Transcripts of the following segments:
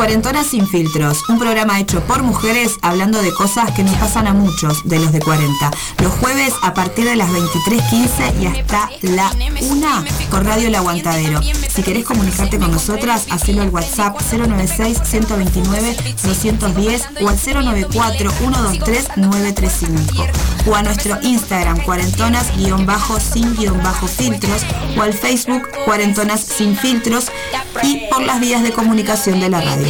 Cuarentonas sin filtros, un programa hecho por mujeres hablando de cosas que nos pasan a muchos de los de 40. Los jueves a partir de las 23.15 y hasta la 1 con Radio El Aguantadero. Si querés comunicarte con nosotras, hacelo al WhatsApp 096-129-210 o al 094-123-935 o a nuestro Instagram cuarentonas-sin-filtros o al Facebook Cuarentonas sin filtros y por las vías de comunicación de la radio.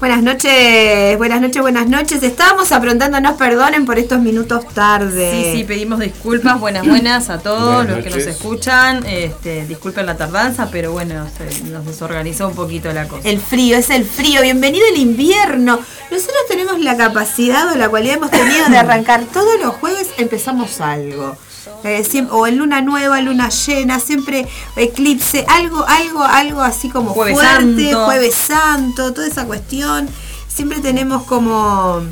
Buenas noches, buenas noches, buenas noches. Estábamos aprontándonos, perdonen por estos minutos tarde. Sí, sí, pedimos disculpas, buenas, buenas a todos Buenas los que nos escuchan. Este, disculpen la tardanza, pero bueno, se- nos desorganizó un poquito la cosa. El frío, es el frío. Bienvenido el invierno. Nosotros tenemos la capacidad o la cualidad hemos tenido de arrancar todos los jueves empezamos algo. Eh, o en luna nueva, luna llena, siempre eclipse, algo, algo, algo así como Jueves fuerte, Santo. jueves santo, toda esa cuestión. Siempre tenemos como,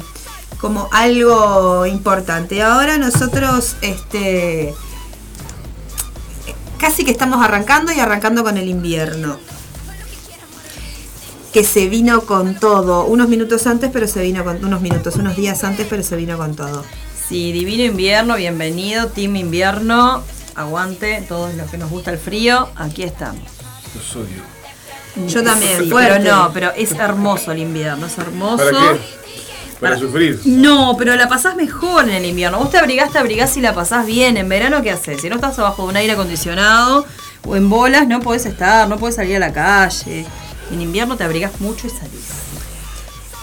como algo importante. Ahora nosotros, este, casi que estamos arrancando y arrancando con el invierno que se vino con todo, unos minutos antes, pero se vino con unos minutos, unos días antes, pero se vino con todo. Sí, divino invierno, bienvenido, Team Invierno. Aguante, todos los que nos gusta el frío, aquí estamos. Los odio. Yo también, pero no, pero es hermoso el invierno, es hermoso. ¿Para qué? Para Para- sufrir. No, pero la pasás mejor en el invierno. Vos te abrigás, te abrigás y la pasás bien. En verano, ¿qué haces? Si no estás abajo de un aire acondicionado o en bolas, no podés estar, no podés salir a la calle. En invierno te abrigás mucho y salís.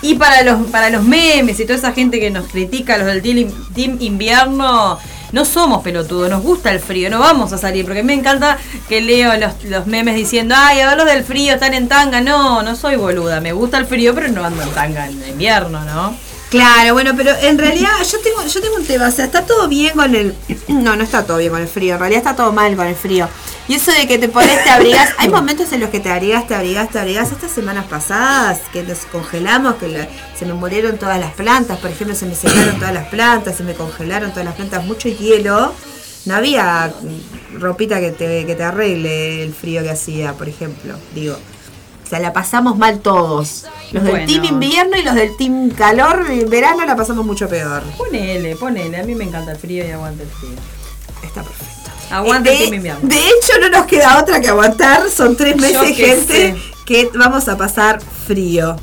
Y para los, para los memes y toda esa gente que nos critica, los del team, invierno, no somos pelotudos, nos gusta el frío, no vamos a salir, porque me encanta que leo los, los memes diciendo, ay, a ver los del frío, están en tanga. No, no soy boluda, me gusta el frío, pero no ando en tanga en invierno, ¿no? Claro, bueno, pero en realidad yo tengo, yo tengo un tema, o sea, está todo bien con el. No, no está todo bien con el frío, en realidad está todo mal con el frío. Y eso de que te pones, te abrigas, hay momentos en los que te abrigas, te abrigas, te abrigas. Estas semanas pasadas que nos congelamos, que se me murieron todas las plantas, por ejemplo, se me secaron todas las plantas, se me congelaron todas las plantas, mucho hielo. No había mm, ropita que te, que te arregle el frío que hacía, por ejemplo, digo. O sea, la pasamos mal todos. Los del team invierno y los del team calor, en verano la pasamos mucho peor. Ponele, ponele, a mí me encanta el frío y aguanta el frío. Está perfecto. Aguanta Eh, el team de, invierno. de hecho, no nos queda otra que aguantar. Son tres meses, gente, sé. que vamos a pasar frío.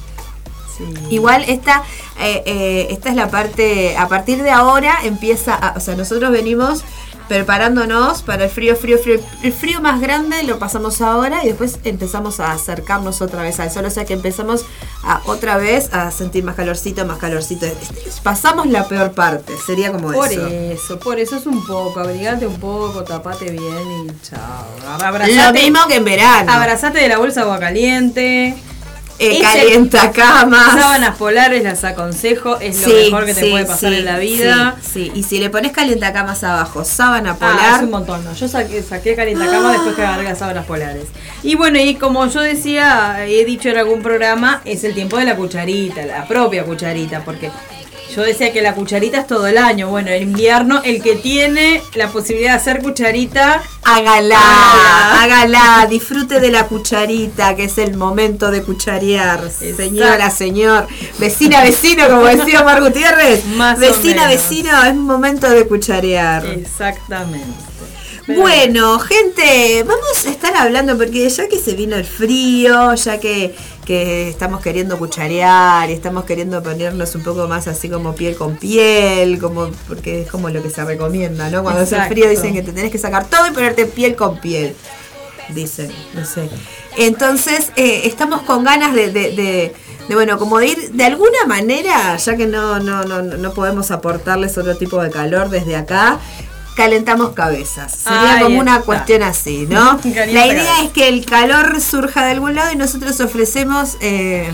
Sí. Igual esta, eh, eh, esta es la parte, a partir de ahora empieza, a- o sea, nosotros venimos preparándonos para el frío, frío, frío. El frío más grande lo pasamos ahora y después empezamos a acercarnos otra vez al sol, o sea que empezamos a otra vez a sentir más calorcito, más calorcito. Pasamos la peor parte, sería como Por eso. eso, por eso es un poco, abrigate un poco, tapate bien y chao. Lo Abrazate, mismo que en verano. abrazate de la bolsa de agua caliente. Eh, calienta camas. Sábanas polares las aconsejo, es lo Sí, mejor que te sí, puede pasar sí, en la vida. Sí, sí. y si le pones calientacamas abajo, sábana Ah, polar. es un montón, no. Yo saqué, saqué cama después que agarré las sábanas polares. Y bueno, y como yo decía, he dicho en algún programa, es el tiempo de la cucharita, la propia cucharita, porque yo decía que la cucharita es todo el año. Bueno, en invierno, el que tiene la posibilidad de hacer cucharita, Hágala, hágala, disfrute de la cucharita, que es el momento de cucharear. Exacto. Señora, señor, vecina, vecino, como decía Omar Gutiérrez. Más vecina, vecino, es momento de cucharear. exactamente. Pero Bueno, gente, vamos a estar hablando porque ya que se vino el frío, ya que, que estamos queriendo cucharear y estamos queriendo ponernos un poco más así como piel con piel, como porque es como lo que se recomienda, ¿no? Cuando hace frío dicen que te tenés que sacar todo y ponerte piel con piel. Dicen, no sé. Entonces, eh, estamos con ganas de, de- de- de, bueno, como de ir de alguna manera, ya que no, no, no, no podemos aportarles otro tipo de calor desde acá, calentamos cabezas. Sería Ahí como una está. cuestión así, ¿no? La idea es que el calor surja de algún lado y nosotros ofrecemos eh,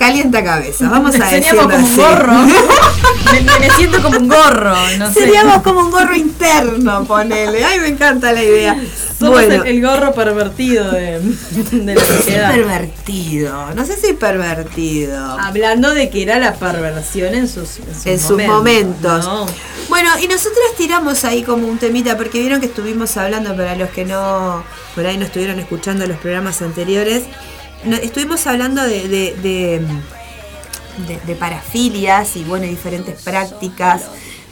calienta cabeza. Vamos a Seríamos decirlo como un gorro. me, siento como un gorro. No sé. Seríamos como un gorro interno, ponele. Ay, me encanta la idea. Somos bueno, el, el gorro pervertido de, de la sociedad. pervertido. No sé si pervertido. Hablando de que era la perversión en sus, en sus, en sus momentos. ¿no? Bueno, y nosotras tiramos ahí como un temita, porque vieron que estuvimos hablando, para los que no, por ahí no estuvieron escuchando los programas anteriores, no- estuvimos hablando de, de, de, parafilias y bueno, diferentes prácticas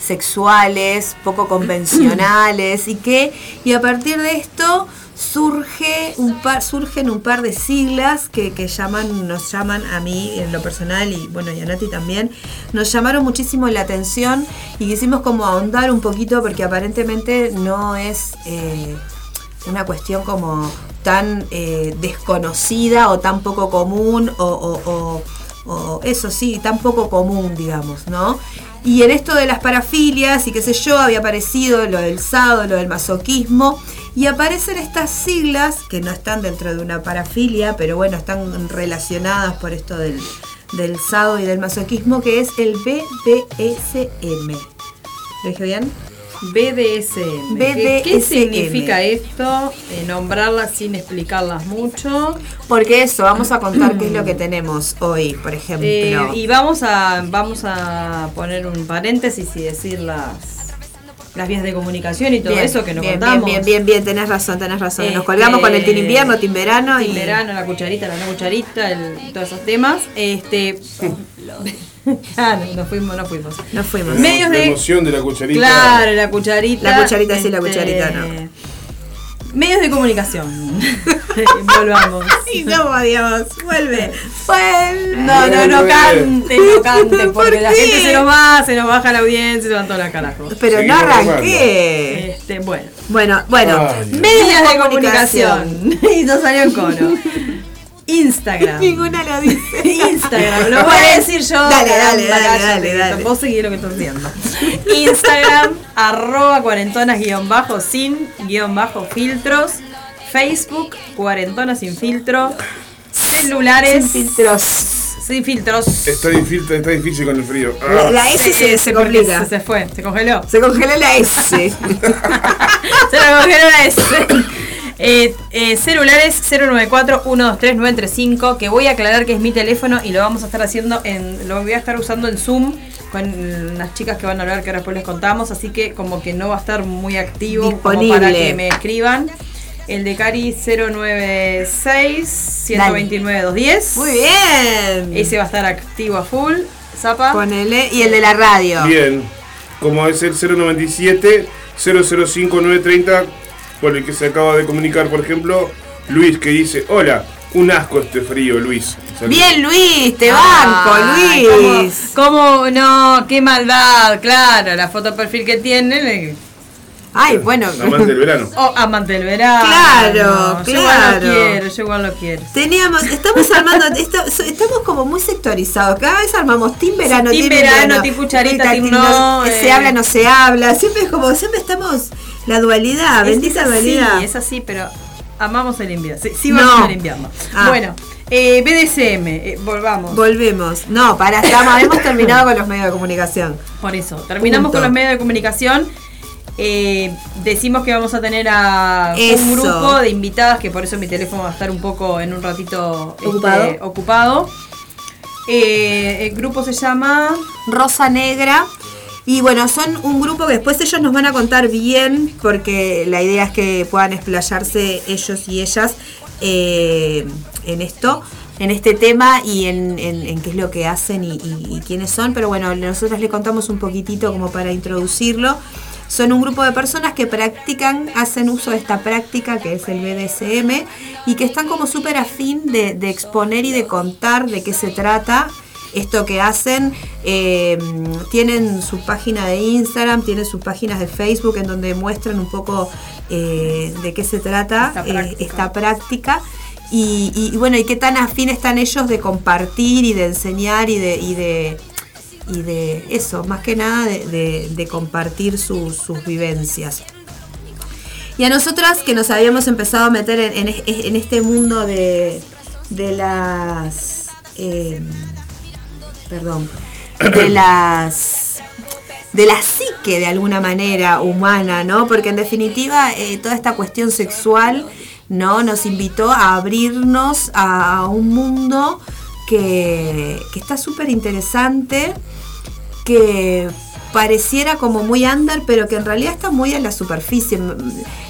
sexuales, poco convencionales, y que, y a partir de esto surge un par, surgen un par de siglas que, que llaman, nos llaman a mí en lo personal y bueno y a Nati también, nos llamaron muchísimo la atención y quisimos como ahondar un poquito porque aparentemente no es eh, una cuestión como tan eh, desconocida o tan poco común o, eso sí, tan poco común, digamos, ¿no? Y en esto de las parafilias y qué sé yo, había aparecido lo del sado, lo del masoquismo, y aparecen estas siglas que no están dentro de una parafilia, pero bueno, están relacionadas por esto del, sado y del masoquismo, que es el BDSM. ¿Lo dije bien? BDSM. ¿Qué, significa esto? Eh, nombrarlas sin explicarlas mucho. Porque eso, vamos a contar qué es lo que tenemos hoy, por ejemplo. Eh, y vamos a, vamos a poner un paréntesis y decir las, las vías de comunicación y todo Bien, eso que nos bien, contamos. Bien, bien, bien, bien, tenés razón, tenés razón. Nos Este, colgamos con el team invierno, team verano Team y. verano, la cucharita, la no cucharita, el- todos esos temas. Este, claro, nos fuimos, nos fuimos. Nos fuimos. Me- Medios la de- emoción de la cucharita. Claro, la cucharita. La cucharita sí, la este, cucharita no. Medios de comunicación. Volvamos. Ay, no, Dios, vuelve. Vuelve. No, no, no canten, no canten, ¿Por porque la qué? gente se nos va, se nos baja la audiencia, se van todos los carajos. Pero no Seguimos arranqué. Este, bueno. Bueno, bueno, Ay, Dios. medios de comunicación. comunicación. y no salió en coro. Instagram. Ninguna lo dice. Instagram, lo voy a decir yo. Dale, dale, dale, dale, dale. Vos seguís lo que estás haciendo. Instagram, arroba cuarentonas guion bajo sin guion bajo filtros. Facebook, cuarentonas sin filtro. Celulares. Sin filtros. Sin filtros. Está difícil, está difícil con el frío. La, Ah, la S se, se complica. Se, se fue, se congeló. Se congeló la S. se la congeló la S. Eh, eh, celulares 094-123-935 que voy a aclarar que es mi teléfono y lo vamos a estar haciendo en lo voy a estar usando en Zoom con las chicas que van a hablar que ahora después les contamos así que como que no va a estar muy activo como para Disponible. que me escriban el de Cari 096 129 210 Muy bien. ese va a estar activo a full Zapa Ponele. Y el de la radio. Bien. Como es el 097 005 930 por el que se acaba de comunicar, por ejemplo, Luis que dice, hola, un asco este frío, Luis. Bien, Luis, te banco, Luis. ¿cómo, cómo no? ¡Qué maldad! Claro, la foto perfil que tiene. Ay, bueno. Amante del verano. Oh, amante del verano. Claro, Yo igual claro. lo quiero, yo igual lo quiero. Teníamos, estamos armando, esto- estamos como muy sectorizados. Cada vez armamos team verano, Team verano, team cucharita, team no, Se eh. habla, no se habla. Siempre es como, siempre estamos la dualidad, Es- bendita es así, dualidad. es así, pero amamos el invierno. Sí, sí No. vamos al invierno. Ah. Bueno, eh, BDSM, eh, volvamos. Volvemos. No, para, estamos, hemos terminado con los medios de comunicación. Por eso, terminamos Punto. con los medios de comunicación. Eh, decimos que vamos a tener a Eso. un grupo de invitadas, que por eso mi teléfono va a estar un poco en un ratito este, Ocupado. ocupado. Eh, el grupo se llama Rosa Negra. Y bueno, son un grupo que después ellos nos van a contar bien, porque la idea es que puedan explayarse ellos y ellas eh, en esto, en este tema y en, en- en qué es lo que hacen y, y- y quiénes son. Pero bueno, nosotros le contamos un poquitito como para introducirlo. Son un grupo de personas que practican, hacen uso de esta práctica que es el BDSM y que están como súper afín de, de exponer y de contar de qué se trata esto que hacen. eh, tienen su página de Instagram, tienen sus páginas de Facebook en donde muestran un poco eh, de qué se trata Esta eh, práctica. esta práctica. Y, y- y bueno, y qué tan afín están ellos de compartir y de enseñar y de, y de, y de eso, más que nada de, de- de compartir sus- sus vivencias. Y a nosotras que nos habíamos empezado a meter en, en es- en este mundo de, de las... eh, perdón, de las de la psique de alguna manera humana, ¿no? Porque en definitiva eh, toda esta cuestión sexual, ¿no? Nos invitó a abrirnos a un mundo que, que está súper interesante, que pareciera como muy under, pero que en realidad está muy en la superficie.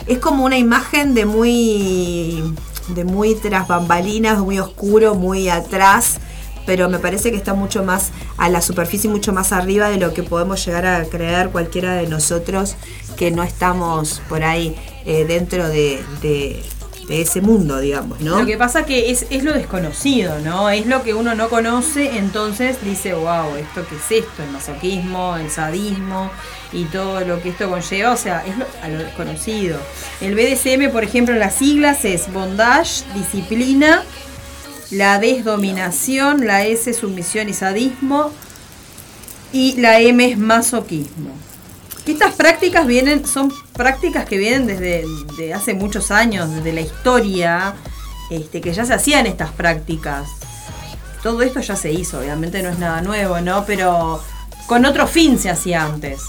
Es como una imagen de muy de muy tras bambalinas, muy oscuro, muy atrás, pero me parece que está mucho más a la superficie, mucho más arriba de lo que podemos llegar a creer cualquiera de nosotros que no estamos por ahí eh, dentro de, de de ese mundo, digamos, ¿no? Lo que pasa que es, es lo desconocido, ¿no? Es lo que uno no conoce, entonces dice, wow, ¿esto qué es esto? El masoquismo, el sadismo y todo lo que esto conlleva, o sea, es lo, a lo desconocido. El BDSM, por ejemplo, en las siglas es bondage, disciplina, la D es dominación, la S sumisión y sadismo y la M es masoquismo. Estas prácticas vienen, son prácticas que vienen desde de hace muchos años, desde la historia, este, que ya se hacían estas prácticas. Todo esto ya se hizo, obviamente no es nada nuevo, ¿no? Pero con otro fin se hacía antes.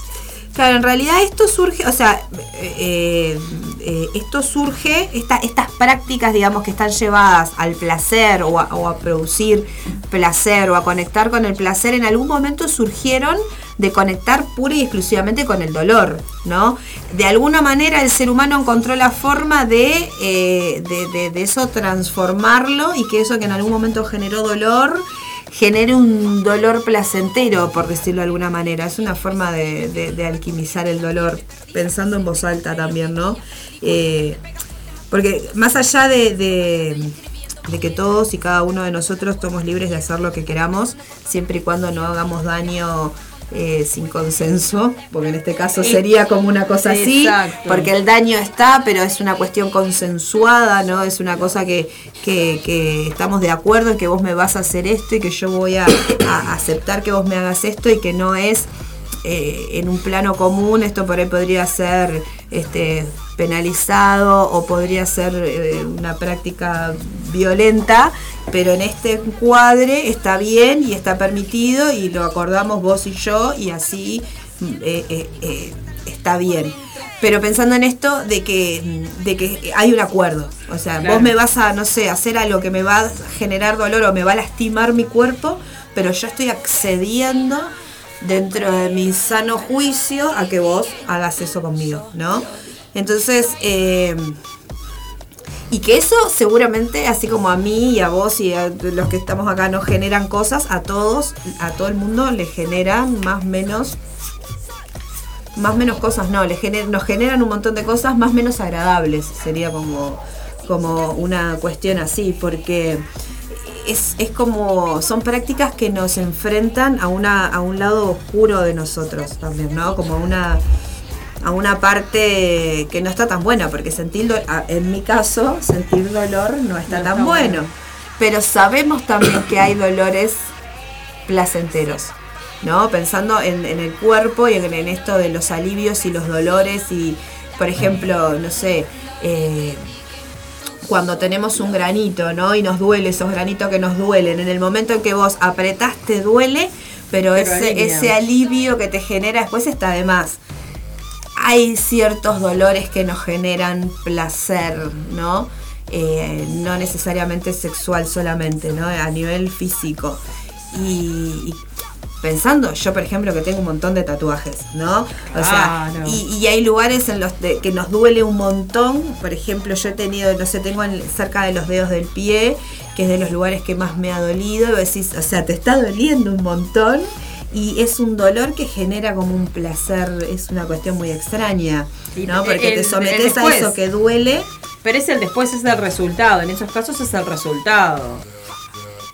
Claro, en realidad esto surge, o sea, eh, eh, esto surge, esta, estas prácticas, digamos, que están llevadas al placer o a, producir placer o a conectar con el placer, en algún momento surgieron de conectar pura y exclusivamente con el dolor, ¿no? De alguna manera el ser humano encontró la forma eh, de, de eso transformarlo y que eso que en algún momento generó dolor genere un dolor placentero, por decirlo de alguna manera. Es una forma de, alquimizar el dolor, pensando en voz alta también, ¿no? Eh, porque más allá de, de, que todos y cada uno de nosotros somos libres de hacer lo que queramos, siempre y cuando no hagamos daño eh, sin consenso, porque en este caso sería como una cosa así, Exacto. porque el daño está, pero es una cuestión consensuada, ¿no? Es una cosa que, que, que, estamos de acuerdo en que vos me vas a hacer esto y que yo voy a, a aceptar que vos me hagas esto y que no es eh, en un plano común, esto por ahí podría ser este, penalizado o podría ser eh, una práctica violenta, pero en este cuadre está bien y está permitido y lo acordamos vos y yo y así eh, eh, eh está bien. Pero pensando en esto de que, de que hay un acuerdo. O sea, claro. vos me vas a, no sé, hacer algo que me va a generar dolor o me va a lastimar mi cuerpo, pero yo estoy accediendo dentro de mi sano juicio a que vos hagas eso conmigo, ¿no? Entonces, y que eso seguramente, así como a mí y a vos y a los que estamos acá nos generan cosas, a todos, a todo el mundo le generan más menos, más menos cosas, no, le gener, nos generan un montón de cosas más menos agradables, sería como, como una cuestión así, porque es, es, como, son prácticas que nos enfrentan a, una, a un lado oscuro de nosotros también, ¿no? Como una a una parte que no está tan buena, porque sentir, en mi caso, sentir dolor no está no tan está bueno. bueno. Pero sabemos también que hay dolores placenteros, ¿no? Pensando en, en el cuerpo y en, en, esto de los alivios y los dolores y, por ejemplo, no sé, eh, cuando tenemos un granito, ¿no? Y nos duele, esos granitos que nos duelen, en el momento en que vos apretás te duele, pero, pero ese, ese alivio que te genera después está de más hay ciertos dolores que nos generan placer, ¿no? Eh, no necesariamente sexual solamente, ¿no? A nivel físico. Y, y, pensando, yo por ejemplo que tengo un montón de tatuajes, ¿no? O sea, y, y, hay lugares en los de, que nos duele un montón. Por ejemplo, yo he tenido, no sé, tengo en, cerca de los dedos del pie, que es de los lugares que más me ha dolido. Y decís, o sea, te está doliendo un montón y es un dolor que genera como un placer, es una cuestión muy extraña, ¿no? Porque el, te sometes a eso que duele. Pero es el después, es el resultado, en esos casos es el resultado.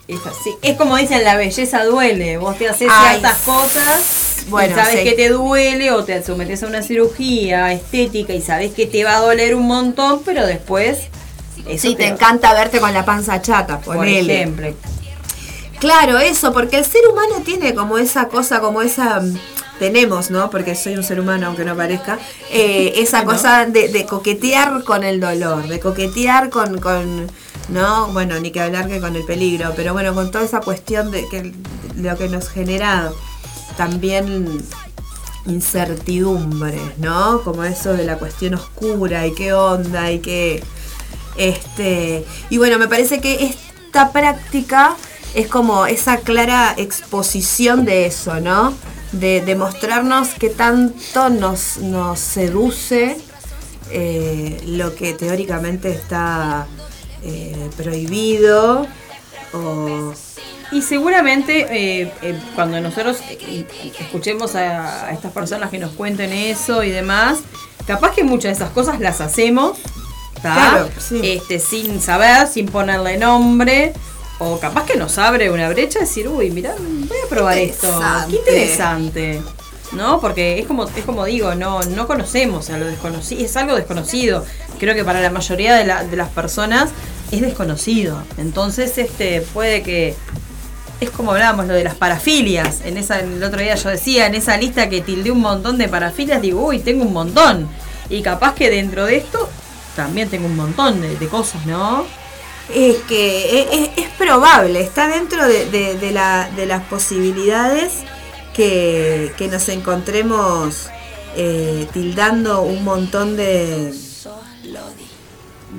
Es así. Es como dicen, la belleza duele. Vos te haces Ay, ciertas cosas bueno, y sabes sí. que te duele o te sometes a una cirugía estética y sabes que te va a doler un montón, pero después... Eso sí, te, te encanta verte con la panza chata, por ejemplo. Claro, eso, porque el ser humano tiene como esa cosa, como esa tenemos, ¿no? Porque soy un ser humano, aunque no parezca, eh, esa cosa de, de, coquetear con el dolor, de coquetear con, con, ¿no? Bueno, ni que hablar que con el peligro, pero bueno, con toda esa cuestión de que lo que nos genera también incertidumbres, ¿no? Como eso de la cuestión oscura y qué onda y qué este y bueno, me parece que esta práctica es como esa clara exposición de eso, ¿no? De, de mostrarnos qué tanto nos, nos seduce eh, lo que teóricamente está eh, prohibido o Y seguramente eh, eh, cuando nosotros escuchemos a, a estas personas que nos cuenten eso y demás, capaz que muchas de esas cosas las hacemos. Claro, sí. este, sin saber, sin ponerle nombre, o capaz que nos abre una brecha y decir, uy, mirá, voy a probar esto, qué interesante. ¿No? Porque es como, es como digo, no, no conocemos a lo desconocido, es algo desconocido. Creo que para la mayoría de, la- de las personas es desconocido. Entonces, este, puede que es como hablábamos lo de las parafilias. En esa, el otro día yo decía, en esa lista que tildé un montón de parafilias, digo, uy, tengo un montón. Y capaz que dentro de esto también tengo un montón de, de cosas, ¿no? Es que es, probable, está dentro de, de- de la- de las posibilidades que, que nos encontremos eh, tildando un montón de,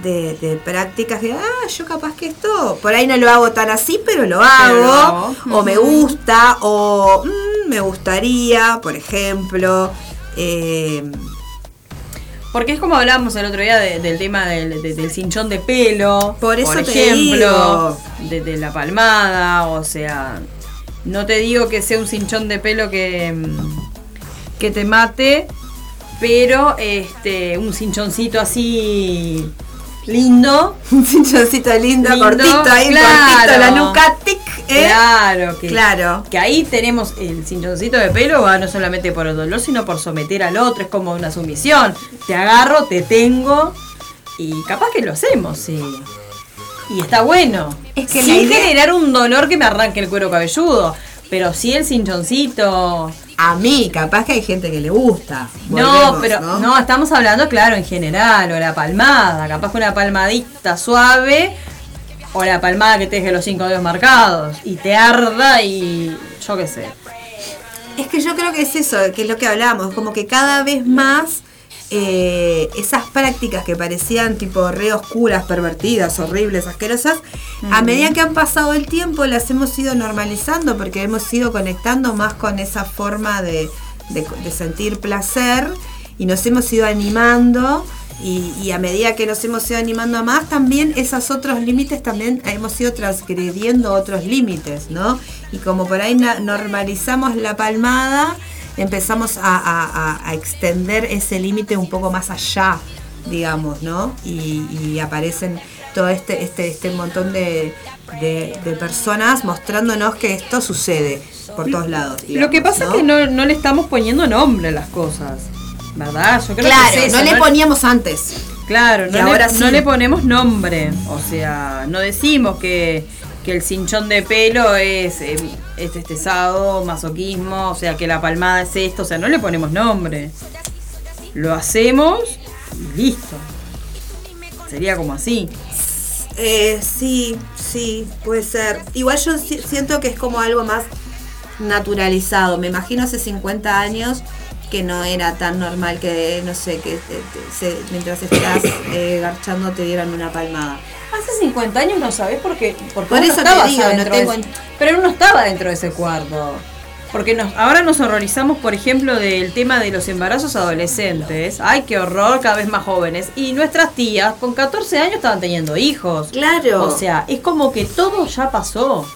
de, de prácticas que, ah, yo capaz que esto, por ahí no lo hago tan así, pero lo hago, lo hago. o me gusta, o mm, me gustaría, por ejemplo. eh, Porque es como hablábamos el otro día de- del tema del, de- del cinchón de pelo. Por eso te ejemplo, de la palmada, o sea, no te digo que sea un cinchón de pelo que, mm, que te mate, pero este un cinchoncito así lindo. un cinchoncito lindo, Lindo, cortito ahí, claro. cortito, la nuca, tic, ¿eh? Claro, que, Claro. que ahí tenemos el cinchoncito de pelo, va no solamente por el dolor, sino por someter al otro, es como una sumisión. Te agarro, te tengo y capaz que lo hacemos, sí. Y está bueno. Es que Sin idea- generar un dolor que me arranque el cuero cabelludo. Pero sí el cinchoncito. A mí, capaz que hay gente que le gusta. no, pero ¿no? estamos hablando, claro, en general, o la palmada, capaz que una palmadita suave, o la palmada que te deje los cinco dedos marcados, y te arda y yo qué sé. Es que yo creo que es eso, que es lo que hablamos, como que cada vez más eh, esas prácticas que parecían tipo re oscuras, pervertidas, horribles, asquerosas, a medida que han pasado el tiempo las hemos ido normalizando porque hemos ido conectando más con esa forma de, de- de sentir placer y nos hemos ido animando. Y, y a medida que nos hemos ido animando a más, también esos otros límites también hemos ido transgrediendo otros límites, ¿no? Y como por ahí normalizamos la palmada, empezamos a, a- a- a extender ese límite un poco más allá, digamos, ¿no? Y, y aparecen todo este, este, este montón de, de- de personas mostrándonos que esto sucede por todos lados. Lo que pasa es que no, no le estamos poniendo nombre a las cosas, ¿verdad? Yo creo Claro, que es eso, no le poníamos antes. Claro, Y no, ahora le, sí. no le ponemos nombre. O sea, no decimos que, que el cinchón de pelo es, eh, es este sado, masoquismo, o sea, que la palmada es esto, o sea, no le ponemos nombre. Lo hacemos y listo. Sería como así. Eh, sí, sí, puede ser. Igual yo si- siento que es como algo más naturalizado. Me imagino hace 50 años que no era tan normal que, no sé, que te- te- se- mientras estás eh, garchando te dieran una palmada. Hace 50 años no sabés por qué. Porque Por eso te digo, no de tengo Pero uno no estaba dentro de ese cuarto. Porque nos, ahora nos horrorizamos, por ejemplo, del tema de los embarazos adolescentes. Ay, qué horror, cada vez más jóvenes. Y nuestras tías, con 14 años, estaban teniendo hijos. Claro. O sea, es como que todo ya pasó.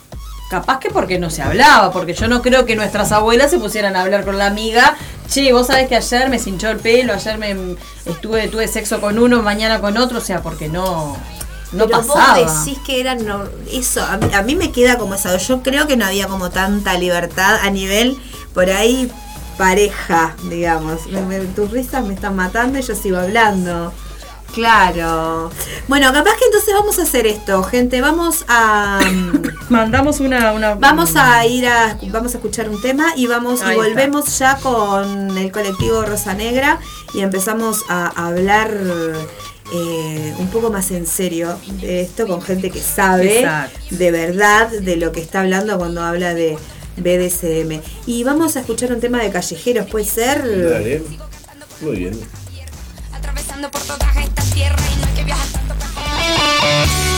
Capaz que porque no se hablaba, porque yo no creo que nuestras abuelas se pusieran a hablar con la amiga. Che, vos sabés que ayer me cinchó el pelo, ayer me estuve, tuve sexo con uno, mañana con otro, o sea, porque no, no Pero pasaba. vos decís que eran no- eso, a mí, a mí me queda como eso. Yo creo que no había como tanta libertad a nivel por ahí pareja, digamos. Me- me- tus risas me están matando y yo sigo hablando. Claro. Bueno, capaz que entonces vamos a hacer esto, gente. Vamos a. Mm, Mandamos una, una. Vamos a ir a. Vamos a escuchar un tema y vamos y volvemos ya con el colectivo Rosa Negra y empezamos a hablar. Eh, un poco más en serio de esto con gente que sabe de verdad de lo que está hablando cuando habla de BDSM. Y vamos a escuchar un tema de callejeros, ¿puede ser? Dale. Muy bien viajando por todas estas tierras y no hay que viajar tanto para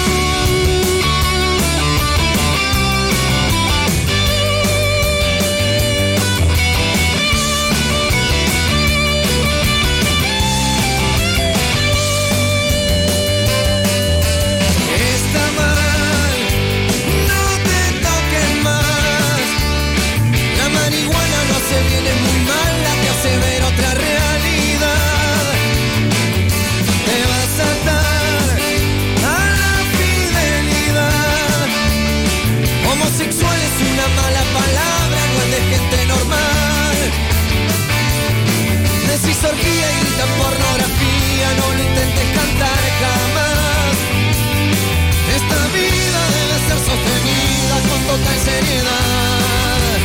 llenar.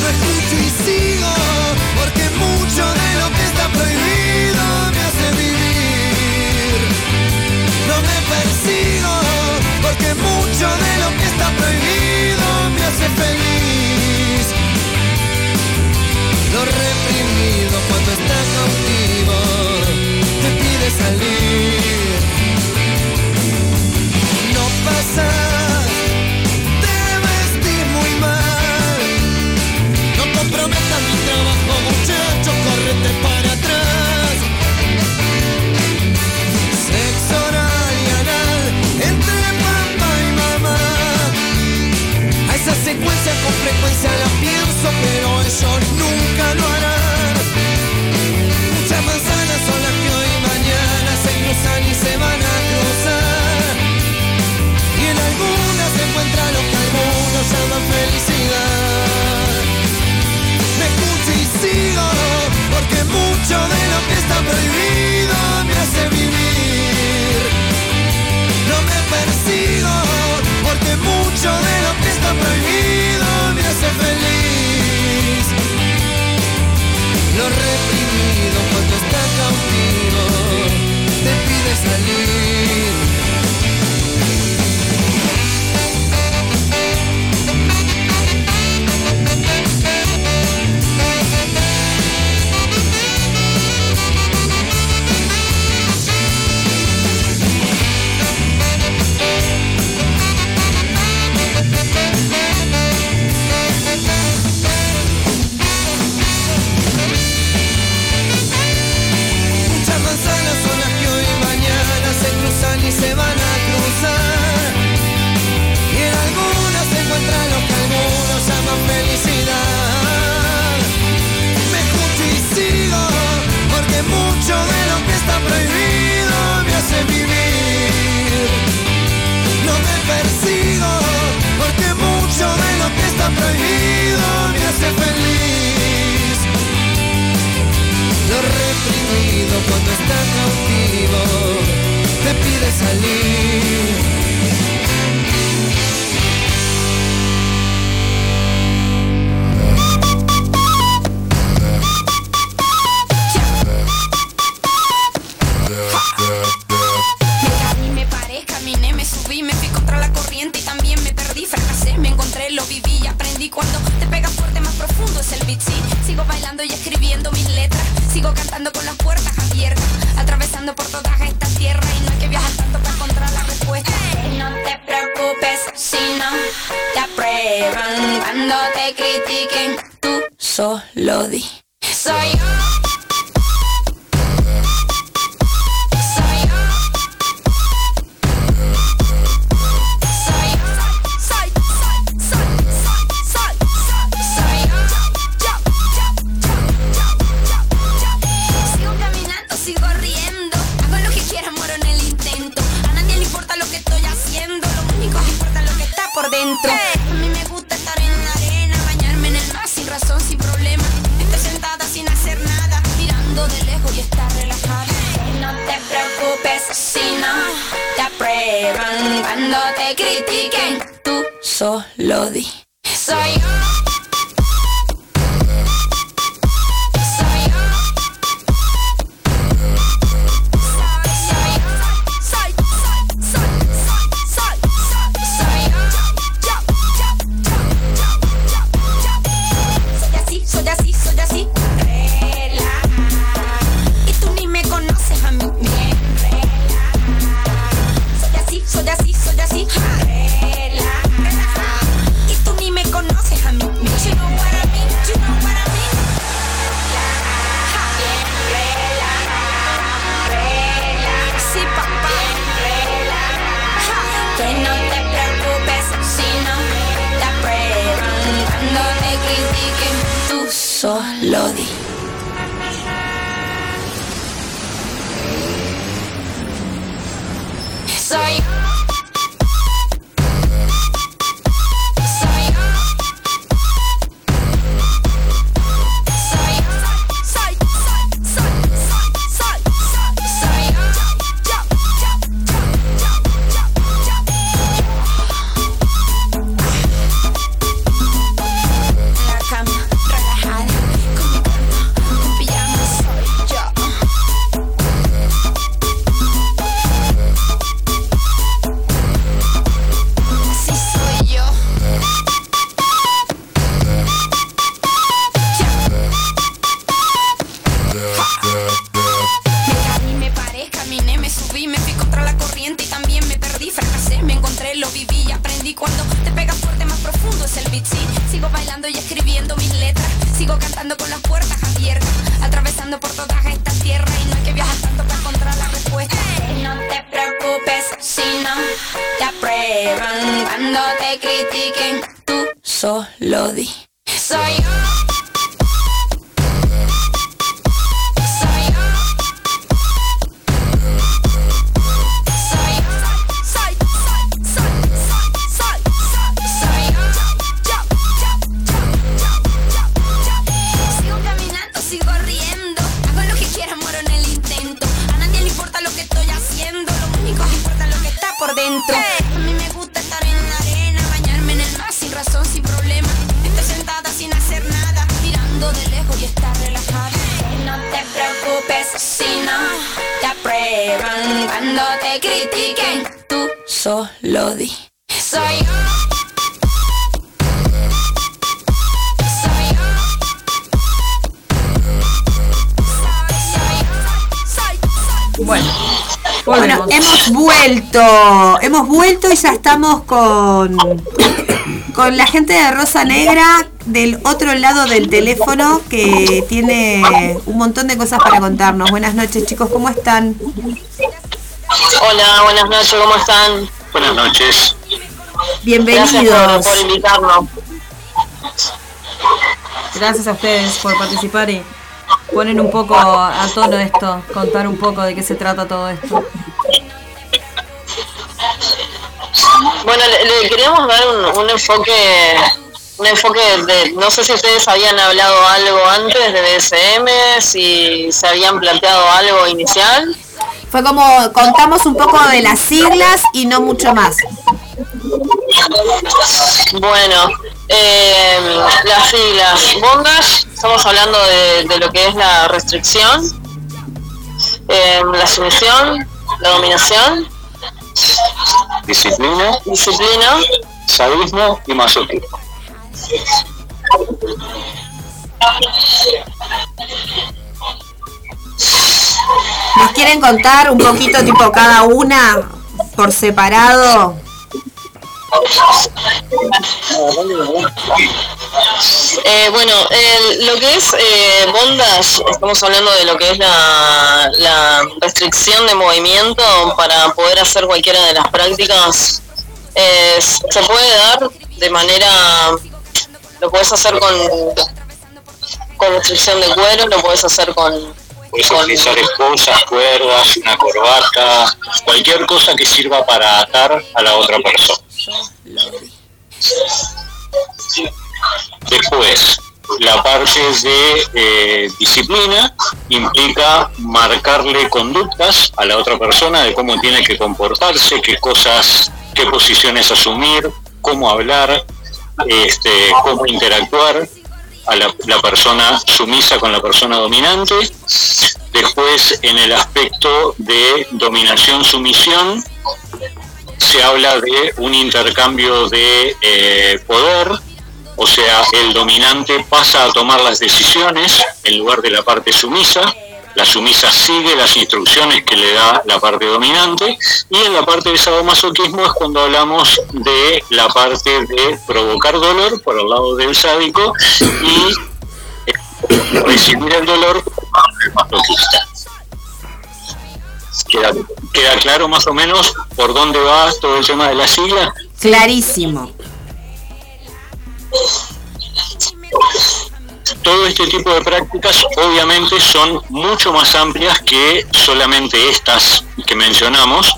No escucho y sigo, porque mucho de lo que está prohibido me hace vivir. No me persigo, porque mucho de lo que está prohibido me hace feliz. Lo reprimido cuando está cautivo te pide salir. Muchas manzanas son las que hoy y mañana se cruzan y se van a cruzar. Y en algunas se encuentra lo que algunos llaman felicidad. Me escucho y sigo, porque mucho de lo que está prohibido me hace vivir. No me persigo, porque mucho de mucho de lo que está prohibido me hace vivir. No te persigo, porque mucho de lo que está prohibido me hace feliz. Lo reprimido cuando está cautivo te pide salir. speaking. Estamos con, con la gente de Rosa Negra del otro lado del teléfono que tiene un montón de cosas para contarnos. Buenas noches chicos, ¿cómo están? Hola, buenas noches, ¿cómo están? Buenas noches. Gracias por, Bienvenidos. por invitarnos. Gracias a ustedes por participar y poner un poco a tono esto, contar un poco de qué se trata todo esto. Bueno, le, le queríamos dar un, un enfoque, un enfoque de, no sé si ustedes habían hablado algo antes de DSM, si se habían planteado algo inicial. Fue como contamos un poco de las siglas y no mucho más. Bueno, eh, las siglas bondage, estamos hablando de, de lo que es la restricción, eh, la sumisión, la dominación, Disciplina, disciplina, sadismo y masoquismo. ¿Nos quieren contar un poquito tipo cada una por separado? Eh, bueno, lo que es eh, bondage, estamos hablando de lo que es la, la restricción de movimiento para poder hacer cualquiera de las prácticas. Eh, se puede dar de manera, lo puedes hacer con, con restricción de cuero, lo puedes hacer con, Puedes con utilizar esposas, cuerdas, una corbata, cualquier cosa que sirva para atar a la otra persona. Después, la parte de eh, disciplina implica marcarle conductas a la otra persona de cómo tiene que comportarse, qué cosas, qué posiciones asumir, cómo hablar, este, cómo interactuar a la, persona sumisa con la persona dominante. Después, en el aspecto de dominación-sumisión, se habla de un intercambio de eh, poder, o sea, el dominante pasa a tomar las decisiones en lugar de la parte sumisa, la sumisa sigue las instrucciones que le da la parte dominante, y en la parte de sadomasoquismo es cuando hablamos de la parte de provocar dolor por el lado del sádico y eh, recibir el dolor por del masoquista. ¿Queda, queda claro más o menos por dónde va todo el tema de la sigla? Clarísimo. todo este tipo de prácticas obviamente son mucho más amplias que solamente estas que mencionamos,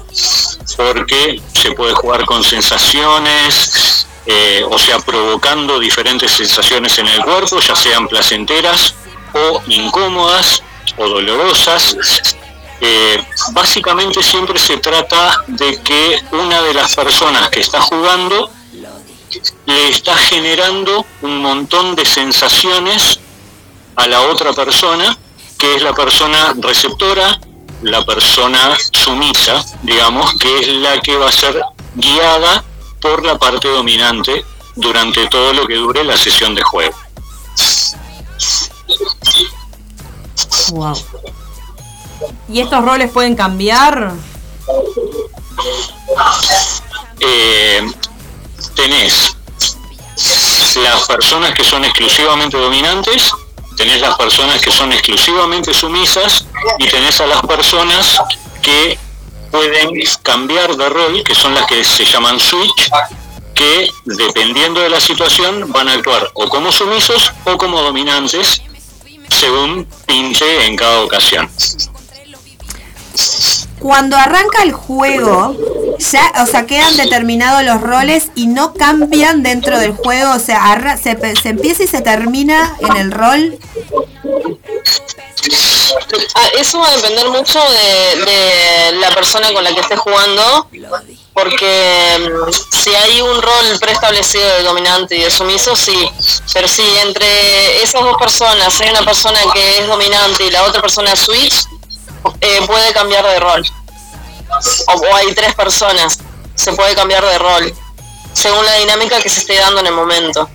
porque se puede jugar con sensaciones, eh, o sea, provocando diferentes sensaciones en el cuerpo, ya sean placenteras o incómodas o dolorosas. Eh, básicamente siempre se trata de que una de las personas que está jugando le está generando un montón de sensaciones a la otra persona, que es la persona receptora, la persona sumisa, digamos, que es la que va a ser guiada por la parte dominante durante todo lo que dure la sesión de juego. Wow. ¿Y estos roles pueden cambiar? eh, tenés las personas que son exclusivamente dominantes, tenés las personas que son exclusivamente sumisas y tenés a las personas que pueden cambiar de rol, que son las que se llaman switch, que dependiendo de la situación van a actuar o como sumisos o como dominantes según pinte en cada ocasión. Cuando arranca el juego, ya, o sea, quedan determinados los roles y no cambian dentro del juego, o sea, se, empieza y se termina en el rol. Ah, eso va a depender mucho de, la persona con la que estés jugando, porque mm, si hay un rol preestablecido de dominante y de sumiso, sí, pero si entre esas dos personas hay una persona que es dominante y la otra persona switch, eh, puede cambiar de rol. O, hay tres personas, se puede cambiar de rol, según la dinámica que se esté dando en el momento.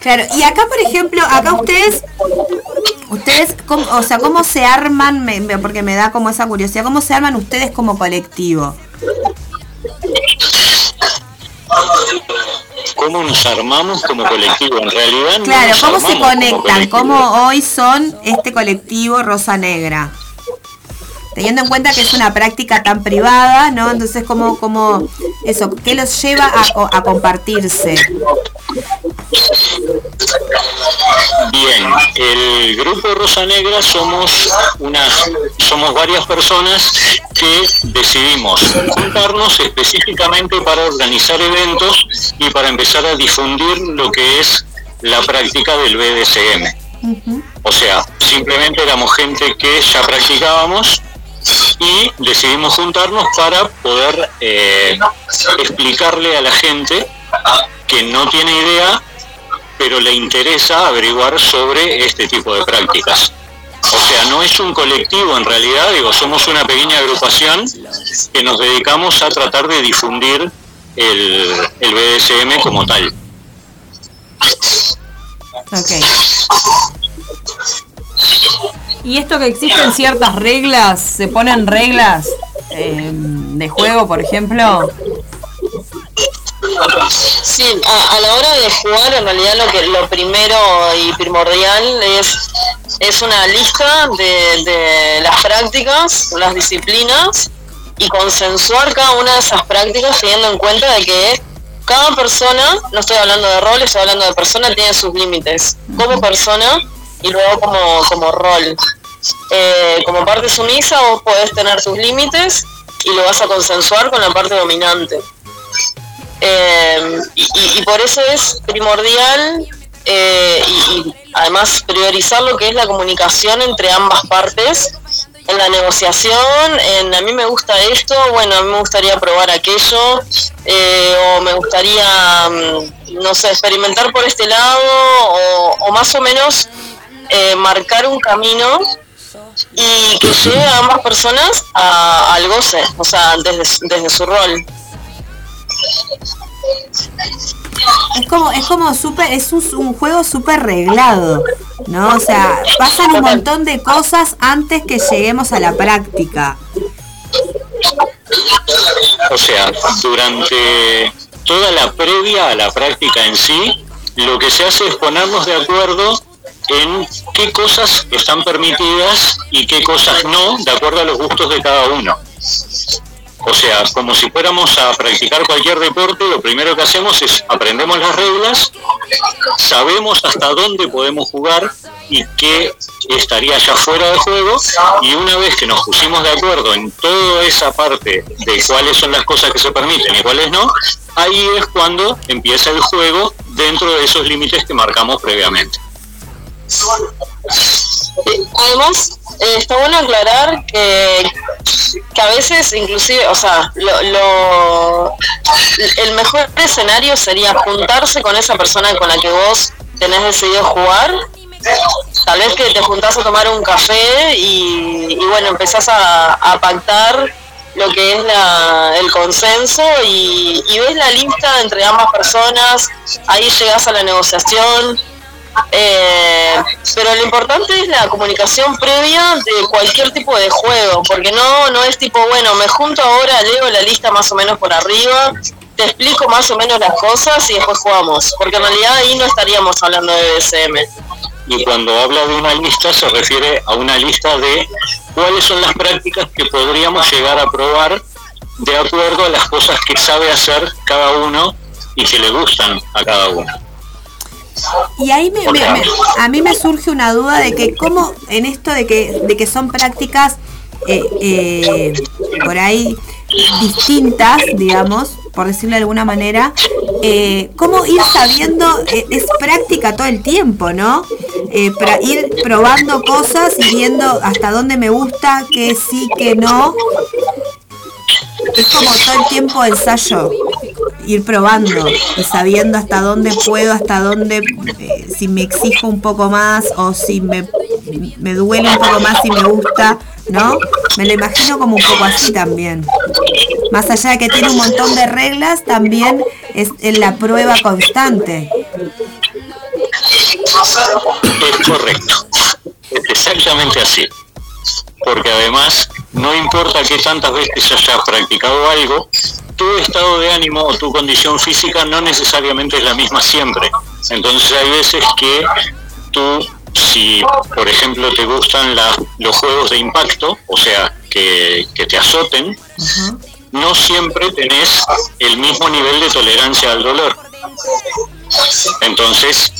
Claro, y acá, por ejemplo, acá ustedes, ustedes, cómo- o sea, ¿cómo se arman? Me- porque me da como esa curiosidad, ¿cómo se arman ustedes como colectivo? ¿Cómo nos armamos como colectivo? En realidad no Claro, nos ¿cómo se conectan? ¿Cómo hoy son este colectivo Rosa Negra? Teniendo en cuenta que es una práctica tan privada, ¿no? Entonces, ¿cómo, cómo eso, qué los lleva a, co- a compartirse? Bien, el grupo Rosa Negra somos unas, somos varias personas que decidimos juntarnos específicamente para organizar eventos y para empezar a difundir lo que es la práctica del BDSM. O sea, simplemente éramos gente que ya practicábamos y decidimos juntarnos para poder eh, explicarle a la gente que no tiene idea pero le interesa averiguar sobre este tipo de prácticas. O sea, no es un colectivo en realidad, digo, somos una pequeña agrupación que nos dedicamos a tratar de difundir el, el BDSM como tal. Ok. ¿Y esto que existen ciertas reglas? ¿Se ponen reglas eh, de juego, por ejemplo? Sí, a, la hora de jugar en realidad lo que lo primero y primordial es es una lista de, las prácticas, las disciplinas y consensuar cada una de esas prácticas teniendo en cuenta de que cada persona, no estoy hablando de rol, estoy hablando de persona, tiene sus límites como persona y luego como, como rol. Eh, como parte sumisa vos podés tener tus límites y lo vas a consensuar con la parte dominante. Eh, y, por eso es primordial eh, y, además priorizar lo que es la comunicación entre ambas partes en la negociación, en a mí me gusta esto, bueno, a mí me gustaría probar aquello, o me gustaría, mm, no sé, experimentar por este lado, o más o menos eh, marcar un camino y que lleve a ambas personas a- al goce, o sea, desde, su- desde su rol. Es como, es como súper, es un, un juego súper reglado, ¿no? O sea, pasan un montón de cosas antes que lleguemos a la práctica. O sea, durante toda la previa a la práctica en sí, lo que se hace es ponernos de acuerdo en qué cosas están permitidas y qué cosas no, de acuerdo a los gustos de cada uno. O sea, como si fuéramos a practicar cualquier deporte, lo primero que hacemos es aprendemos las reglas, sabemos hasta dónde podemos jugar y qué estaría ya fuera de juego y una vez que nos pusimos de acuerdo en toda esa parte de cuáles son las cosas que se permiten y cuáles no, ahí es cuando empieza el juego dentro de esos límites que marcamos previamente. Además, eh, está bueno aclarar que, que a veces inclusive, o sea, lo, el mejor escenario sería juntarse con esa persona con la que vos tenés decidido jugar. Tal vez que te juntás a tomar un café y, bueno, empezás a, pactar lo que es el consenso y, y ves la lista entre ambas personas, ahí llegás a la negociación, eh, pero lo importante es la comunicación previa de cualquier tipo de juego, porque no, no es tipo, bueno, me junto ahora, leo la lista más o menos por arriba, te explico más o menos las cosas y después jugamos, porque en realidad ahí no estaríamos hablando de BSM. y cuando habla de una lista se refiere a una lista de cuáles son las prácticas que podríamos llegar a probar de acuerdo a las cosas que sabe hacer cada uno y que le gustan a cada uno. Y ahí me, a mí me surge una duda de que cómo en esto de que, de que son prácticas eh, eh, por ahí distintas, digamos, por decirlo de alguna manera, eh, cómo ir sabiendo, eh, es práctica todo el tiempo, ¿no? Para ir probando cosas y viendo hasta dónde me gusta, que sí, que no. Es como todo el tiempo ensayo, ir probando y sabiendo hasta dónde puedo, hasta dónde, eh, si me exijo un poco más o si me, me duele un poco más si me gusta, ¿no? Me lo imagino como un poco así también. Más allá de que tiene un montón de reglas, también es la prueba constante. Es correcto, es exactamente así. Porque además, no importa que tantas veces hayas practicado algo, tu estado de ánimo o tu condición física no necesariamente es la misma siempre. Entonces hay veces que tú, si por ejemplo te gustan la- los juegos de impacto, o sea, que, que te azoten, no siempre tenés el mismo nivel de tolerancia al dolor. Entonces,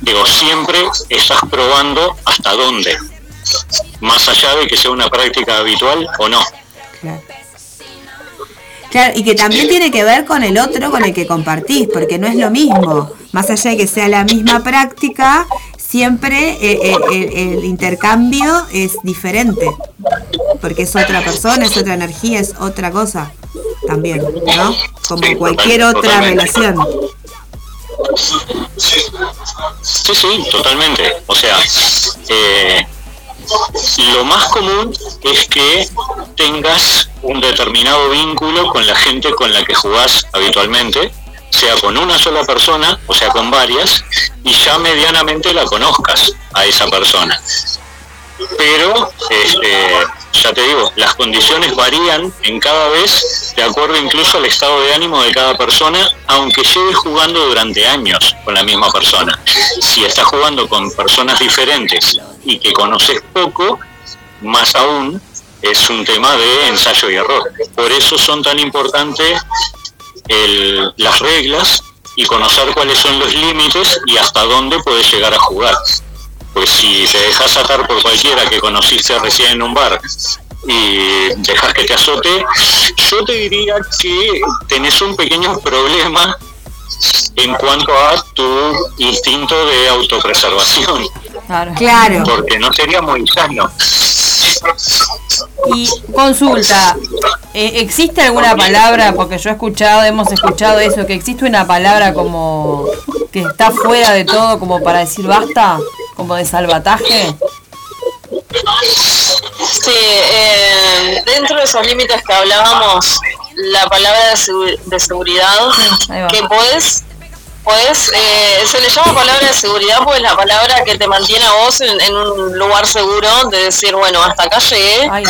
digo, siempre estás probando hasta dónde, más allá de que sea una práctica habitual o no. Claro. Claro, y que también tiene que ver con el otro con el que compartís, porque no es lo mismo. Más allá de que sea la misma práctica, siempre eh, eh, el, el intercambio es diferente. Porque es otra persona, es otra energía, es otra cosa también, ¿no? Como Sí, cualquier total- otra totalmente. relación. Sí, sí, totalmente. O sea, eh, lo más común es que tengas un determinado vínculo con la gente con la que jugás habitualmente, sea con una sola persona o sea con varias, y ya medianamente la conozcas a esa persona. Pero, este, ya te digo, las condiciones varían en cada vez de acuerdo incluso al estado de ánimo de cada persona, aunque lleves jugando durante años con la misma persona. Si estás jugando con personas diferentes y que conoces poco, más aún es un tema de ensayo y error. Por eso son tan importantes las reglas y conocer cuáles son los límites y hasta dónde puedes llegar a jugar. Pues si te dejas atar por cualquiera que conociste recién en un bar y dejas que te azote, yo te diría que tenés un pequeño problema en cuanto a tu instinto de autopreservación, Claro. Claro. porque no sería muy sano. Y consulta, eh, ¿existe alguna palabra? Porque yo he escuchado, hemos escuchado eso, que existe una palabra como que está fuera de todo, como para decir basta, como de salvataje. Sí, eh, dentro de esos límites que hablábamos, la palabra de, de seguridad, que podés, podés eh, se le llama palabra de seguridad porque es la palabra que te mantiene a vos en, en un lugar seguro de decir, bueno, hasta acá llegué, Ay,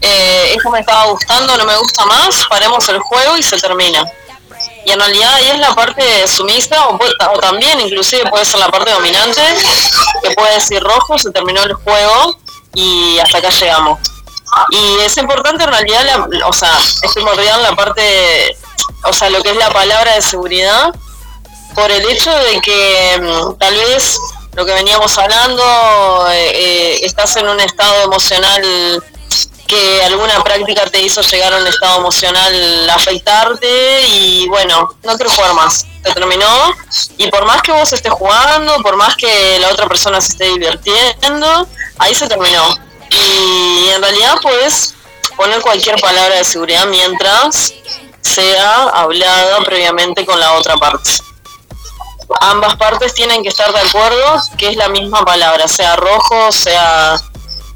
eh, esto me estaba gustando, no me gusta más, paremos el juego y se termina. Y en realidad ahí es la parte sumisa o también inclusive puede ser la parte dominante que puede decir rojo, se terminó el juego y hasta acá llegamos. Y es importante en realidad, la- o sea, es primordial la parte, o sea, lo que es la palabra de seguridad, por el hecho de que mm, tal vez lo que veníamos hablando, eh, eh, estás en un estado emocional que alguna práctica te hizo llegar a un estado emocional afectarte y bueno, no quiero jugar más. Se terminó y por más que vos estés jugando, por más que la otra persona se esté divirtiendo, ahí se terminó. Y en realidad puedes poner cualquier palabra de seguridad mientras sea hablada previamente con la otra parte. Ambas partes tienen que estar de acuerdo que es la misma palabra, sea rojo, sea,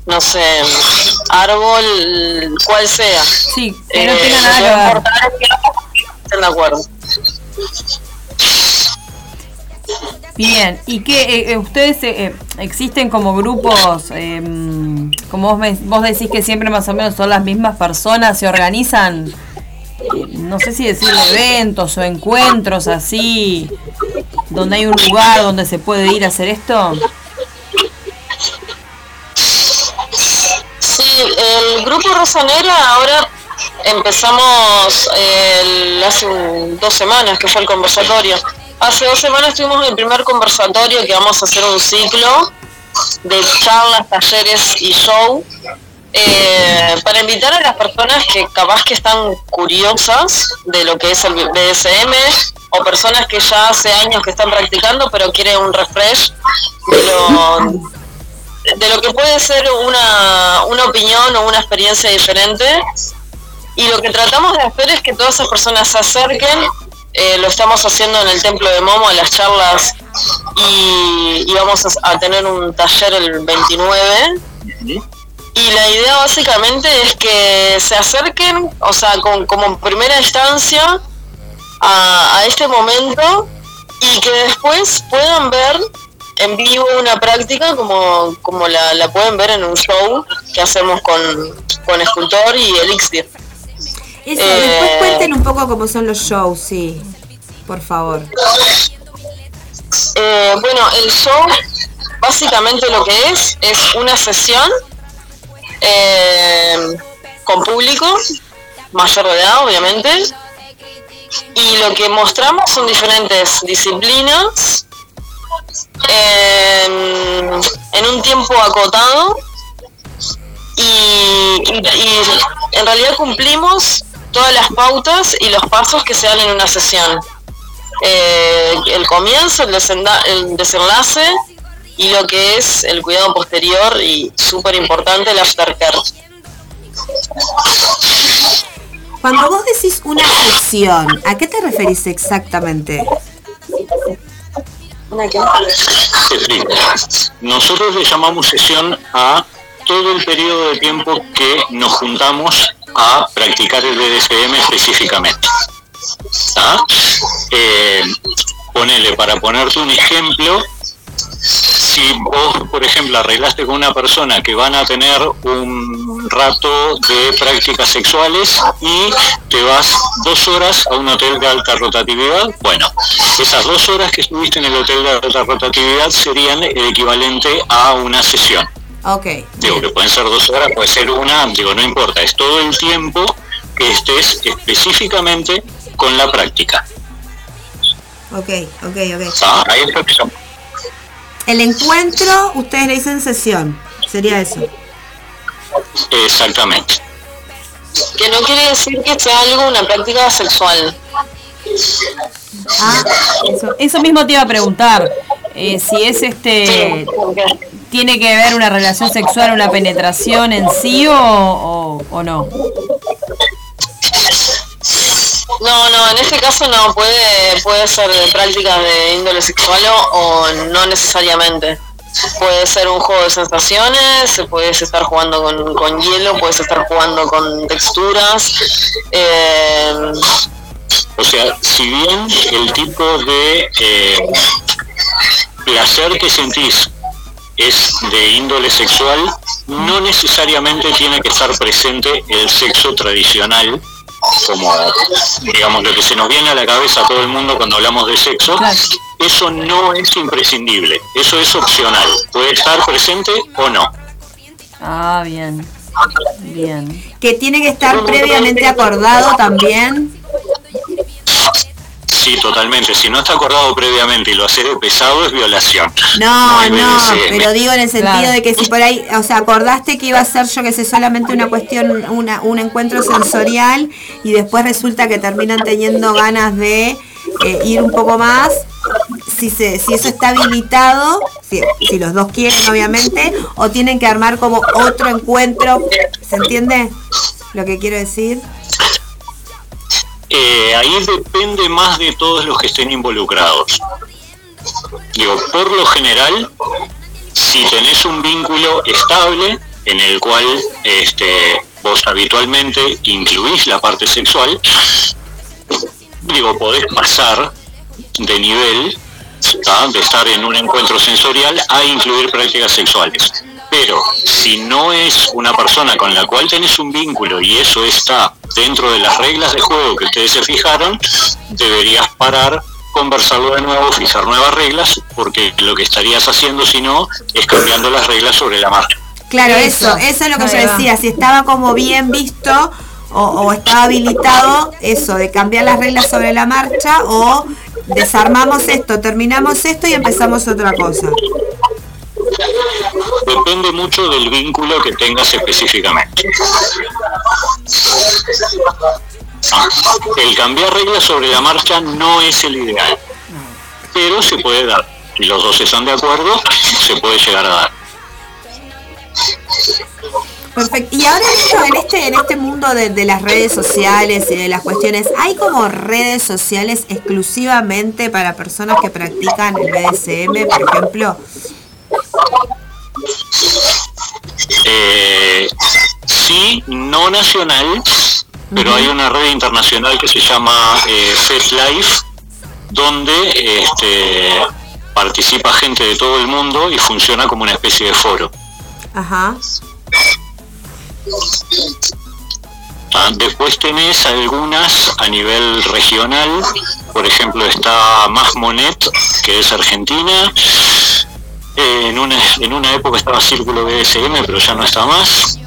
no sé, árbol, cual sea. Sí, que no Eh, tenga nada que que ver. importa es que ambos estén de acuerdo. Bien, ¿y qué? eh, eh, ¿Ustedes eh, eh, existen como grupos, eh, como vos, me- vos decís que siempre más o menos son las mismas personas, se organizan, eh, no sé si decir eventos o encuentros así, donde hay un lugar donde se puede ir a hacer esto? Sí, el grupo Rosanera ahora empezamos eh, hace dos semanas que fue el conversatorio. Hace dos semanas tuvimos el primer conversatorio que vamos a hacer un ciclo de charlas, talleres y show eh, para invitar a las personas que capaz que están curiosas de lo que es el BDSM o personas que ya hace años que están practicando pero quieren un refresh de de lo que puede ser una, una opinión o una experiencia diferente. Y lo que tratamos de hacer es que todas esas personas se acerquen. eh, lo estamos haciendo en el Templo de Momo, en las charlas, y, vamos a, tener un taller el 29. Y la idea básicamente es que se acerquen, o sea, con, como primera instancia a este momento y que después puedan ver en vivo una práctica como, como la, la pueden ver en un show que hacemos con, con Escultor y Elixir. Eso, Eh, después cuenten un poco cómo son los shows, sí. Por favor. Eh, bueno, el show básicamente lo que es es una sesión eh, con público, mayor de edad obviamente, y lo que mostramos son diferentes disciplinas en, un tiempo acotado y, en realidad cumplimos todas las pautas y los pasos que se dan en una sesión. Eh, el comienzo, el, el desenlace y lo que es el cuidado posterior y súper importante el aftercare. Cuando vos decís una sesión, ¿a qué te referís exactamente? Nosotros le llamamos sesión a todo el periodo de tiempo que nos juntamos a practicar el BDSM específicamente. Eh, ponele, para ponerte un ejemplo, si vos, por ejemplo, arreglaste con una persona que van a tener un rato de prácticas sexuales y te vas dos horas a un hotel de alta rotatividad, bueno, esas dos horas que estuviste en el hotel de alta rotatividad serían el equivalente a una sesión. Ok. Digo, que pueden ser dos horas, puede ser una, digo, no importa, es todo el tiempo que estés específicamente con la práctica. Ok, ok, ok. lo que son. El encuentro, ustedes le dicen sesión. Sería eso. Exactamente. Que no quiere decir que sea algo, una práctica sexual. Ah, Eso, eso mismo te iba a preguntar. eh, si es este. ¿Tiene que ver una relación sexual, una penetración en sí o, o, o no? No, no, en este caso no, puede, puede ser de prácticas de índole sexual o, o no necesariamente. Puede ser un juego de sensaciones, puedes estar jugando con, con hielo, puedes estar jugando con texturas. eh, O sea, si bien el tipo de eh, placer que sentís es de índole sexual, no necesariamente tiene que estar presente el sexo tradicional, como digamos lo que se nos viene a la cabeza a todo el mundo cuando hablamos de sexo. Claro. Eso no es imprescindible, eso es opcional. Puede estar presente o no. Ah, bien. Bien. Que tiene que estar previamente acordado también. Sí, totalmente. Si no está acordado previamente y lo hace de pesado, es violación. No, no, pero digo en el sentido Claro. de que si por ahí, o sea, acordaste que iba a ser, yo que sé, solamente una cuestión, una, un encuentro sensorial y después resulta que terminan teniendo ganas de eh, ir un poco más, si, se, si eso está habilitado, si, si los dos quieren obviamente, o tienen que armar como otro encuentro, ¿se entiende lo que quiero decir? Eh, ahí depende más de todos los que estén involucrados. Digo, por lo general, si tenés un vínculo estable en el cual este, vos habitualmente incluís la parte sexual, digo, podés pasar de nivel de estar en un encuentro sensorial a incluir prácticas sexuales. Pero si no es una persona con la cual tenés un vínculo y eso está dentro de las reglas de juego que ustedes se fijaron, deberías parar, conversarlo de nuevo, fijar nuevas reglas, porque lo que estarías haciendo si no es cambiando las reglas sobre la marcha. Claro, Eso. eso, es lo que yo decía, si estaba como bien visto o, o estaba habilitado eso, de cambiar las reglas sobre la marcha o desarmamos esto, terminamos esto y empezamos otra cosa. Depende mucho del vínculo que tengas específicamente. El cambiar reglas sobre la marcha no es el ideal, pero se puede dar. Si los dos están de acuerdo, se puede llegar a dar. Perfecto. Y ahora en este, en este mundo de, de las redes sociales y de las cuestiones, ¿hay como redes sociales exclusivamente para personas que practican el BDSM, por ejemplo? Eh, sí, no nacional, pero hay una red internacional que se llama eh, FetLife, donde este, participa gente de todo el mundo y funciona como una especie de foro. Ajá. Ah, Después tenés algunas a nivel regional, por ejemplo está Más Monet, que es argentina, Eh, en, una, en una época estaba Círculo BDSM, pero ya no está más.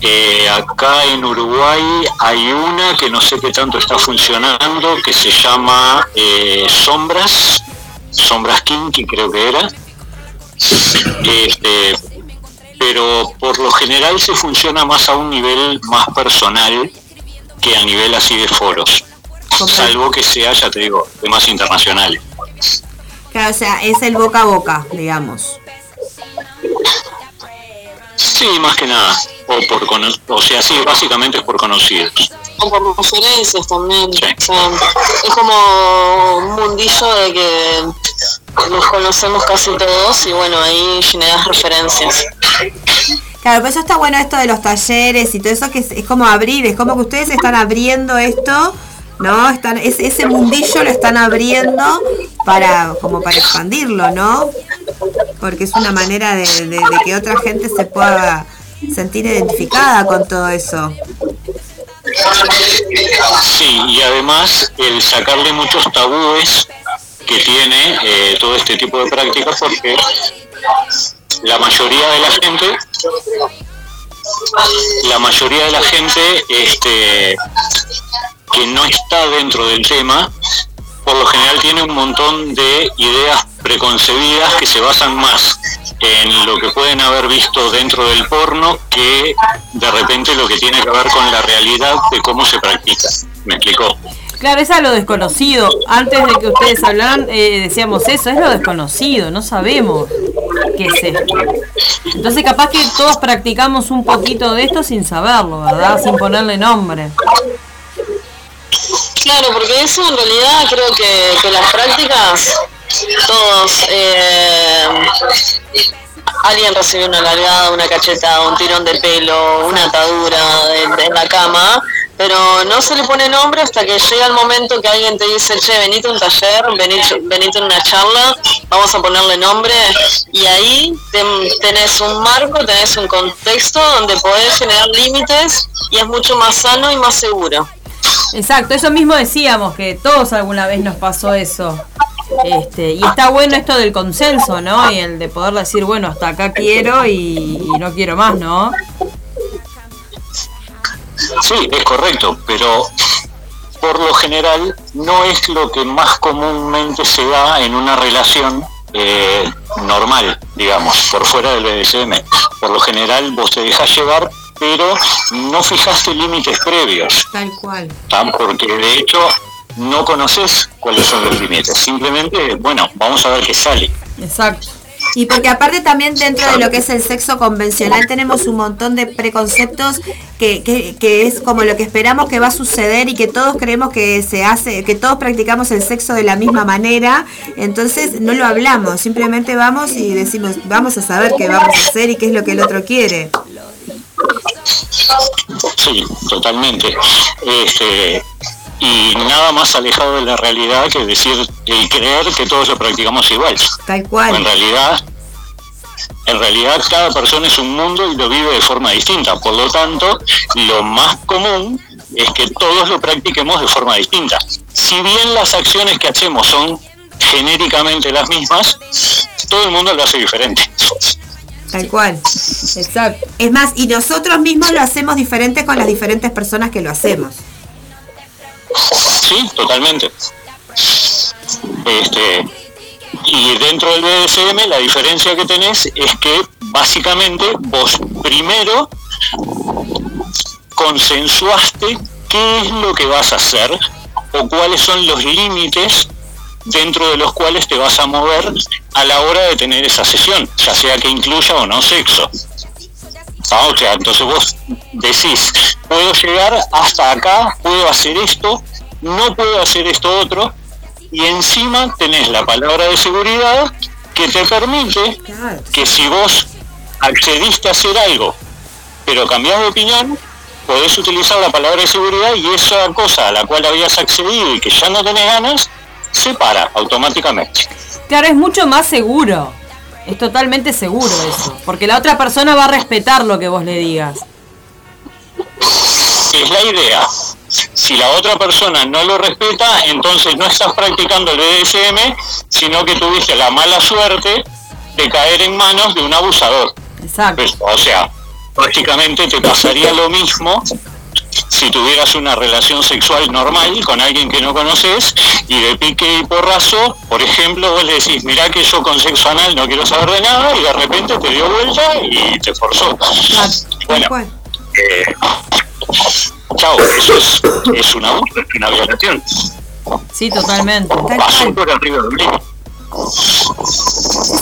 Eh, acá en Uruguay hay una que no sé qué tanto está funcionando, que se llama eh, Sombras, Sombras Kinky creo que era. Este, pero por lo general se funciona más a un nivel más personal que a nivel así de foros, salvo que sea, ya te digo, temas internacionales. Claro, o sea, es el boca a boca, digamos. Sí, más que nada, o por cono- o sea, sí, básicamente es por conocidos. O por referencias también. Sí. O sea, es como un mundillo de que nos conocemos casi todos y bueno, ahí generas referencias. Claro, pero eso está bueno esto de los talleres y todo eso que es, es como abrir, es como que ustedes están abriendo esto, ¿no? Están, es- ese mundillo lo están abriendo para, como para expandirlo, ¿no? Porque es una manera de, de- que otra gente se pueda sentir identificada con todo eso. Sí, y además el sacarle muchos tabúes que tiene eh, todo este tipo de prácticas porque la mayoría de la gente la mayoría de la gente este que no está dentro del tema por lo general tiene un montón de ideas preconcebidas que se basan más en lo que pueden haber visto dentro del porno que de repente lo que tiene que ver con la realidad de cómo se practica. ¿Me explicó? Claro, es a lo desconocido. Antes de que ustedes hablaran, eh, decíamos eso, es lo desconocido, no sabemos qué es esto. Entonces capaz que todos practicamos un poquito de esto sin saberlo, ¿verdad? Sin ponerle nombre. Claro, porque eso en realidad creo que, que las prácticas, todos, eh, alguien recibe una largada, una cachetada, un tirón de pelo, una atadura en la cama, pero no se le pone nombre hasta que llega el momento que alguien te dice, che, venite a un taller, venite, venite a una charla, vamos a ponerle nombre, y ahí ten- tenés un marco, tenés un contexto donde podés generar límites y es mucho más sano y más seguro. Exacto, eso mismo decíamos, que todos alguna vez nos pasó eso. Este, y está bueno esto del consenso, ¿no? Y el de poder decir, bueno, hasta acá quiero y, no quiero más, ¿no? Sí, es correcto, pero por lo general no es lo que más comúnmente se da en una relación eh, normal, digamos, por fuera del BDSM. Por lo general vos te dejas llevar, pero no fijaste límites previos, Tal cual. porque de hecho no conoces cuáles son los límites. Simplemente, bueno, vamos a ver qué sale. Exacto. Y porque aparte también dentro de lo que es el sexo convencional tenemos un montón de preconceptos que, que, que es como lo que esperamos que va a suceder y que todos creemos que se hace, que todos practicamos el sexo de la misma manera, entonces no lo hablamos, simplemente vamos y decimos, vamos a saber qué vamos a hacer y qué es lo que el otro quiere. Sí, totalmente. Este, y nada más alejado de la realidad que decir y creer que todos lo practicamos igual. Tal En cual. realidad, en realidad cada persona es un mundo y lo vive de forma distinta. Por lo tanto, lo más común es que todos lo practiquemos de forma distinta. Si bien las acciones que hacemos son genéricamente las mismas, todo el mundo lo hace diferente. Tal cual. Exacto. Es más, y nosotros mismos lo hacemos diferente con las diferentes personas que lo hacemos. Sí, totalmente. Este, y dentro del BDSM la diferencia que tenés es que básicamente vos primero consensuaste qué es lo que vas a hacer o cuáles son los límites dentro de los cuales te vas a mover a la hora de tener esa sesión, ya sea que incluya o no sexo. Ah, o sea, entonces vos decís, puedo llegar hasta acá, puedo hacer esto, no puedo hacer esto otro, y encima tenés la palabra de seguridad que te permite que si vos accediste a hacer algo, pero cambiás de opinión, podés utilizar la palabra de seguridad y esa cosa a la cual habías accedido y que ya no tenés ganas, se para automáticamente. Claro, es mucho más seguro. Es totalmente seguro eso. Porque la otra persona va a respetar lo que vos le digas. Es la idea. Si la otra persona no lo respeta, entonces no estás practicando el BDSM, sino que tuviste la mala suerte de caer en manos de un abusador. Exacto. Pues, o sea, prácticamente te pasaría lo mismo si tuvieras una relación sexual normal con alguien que no conoces y de pique y porrazo, por ejemplo, vos le decís, mirá que yo con sexo anal no quiero saber de nada y de repente te dio vuelta y te forzó. Bueno, eh, chao, eso es, es una, una violación. Sí, totalmente. Tal Pasó por arriba límite.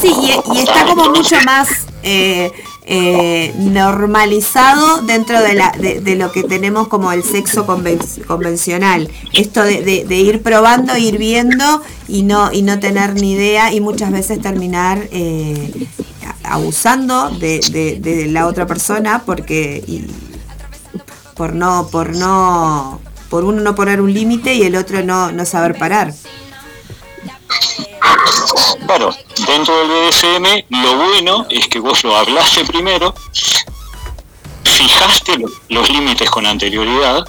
Sí, y, y está como mucho más eh, eh, normalizado dentro de, la, de, lo que tenemos como el sexo conven- convencional. Esto de, de- ir probando, ir viendo y no, y no tener ni idea y muchas veces terminar eh, abusando de la otra persona porque y por no, por no, por uno no poner un límite y el otro no, no saber parar. Claro, dentro del BDSM lo bueno es que vos lo hablaste primero, fijaste lo- los límites con anterioridad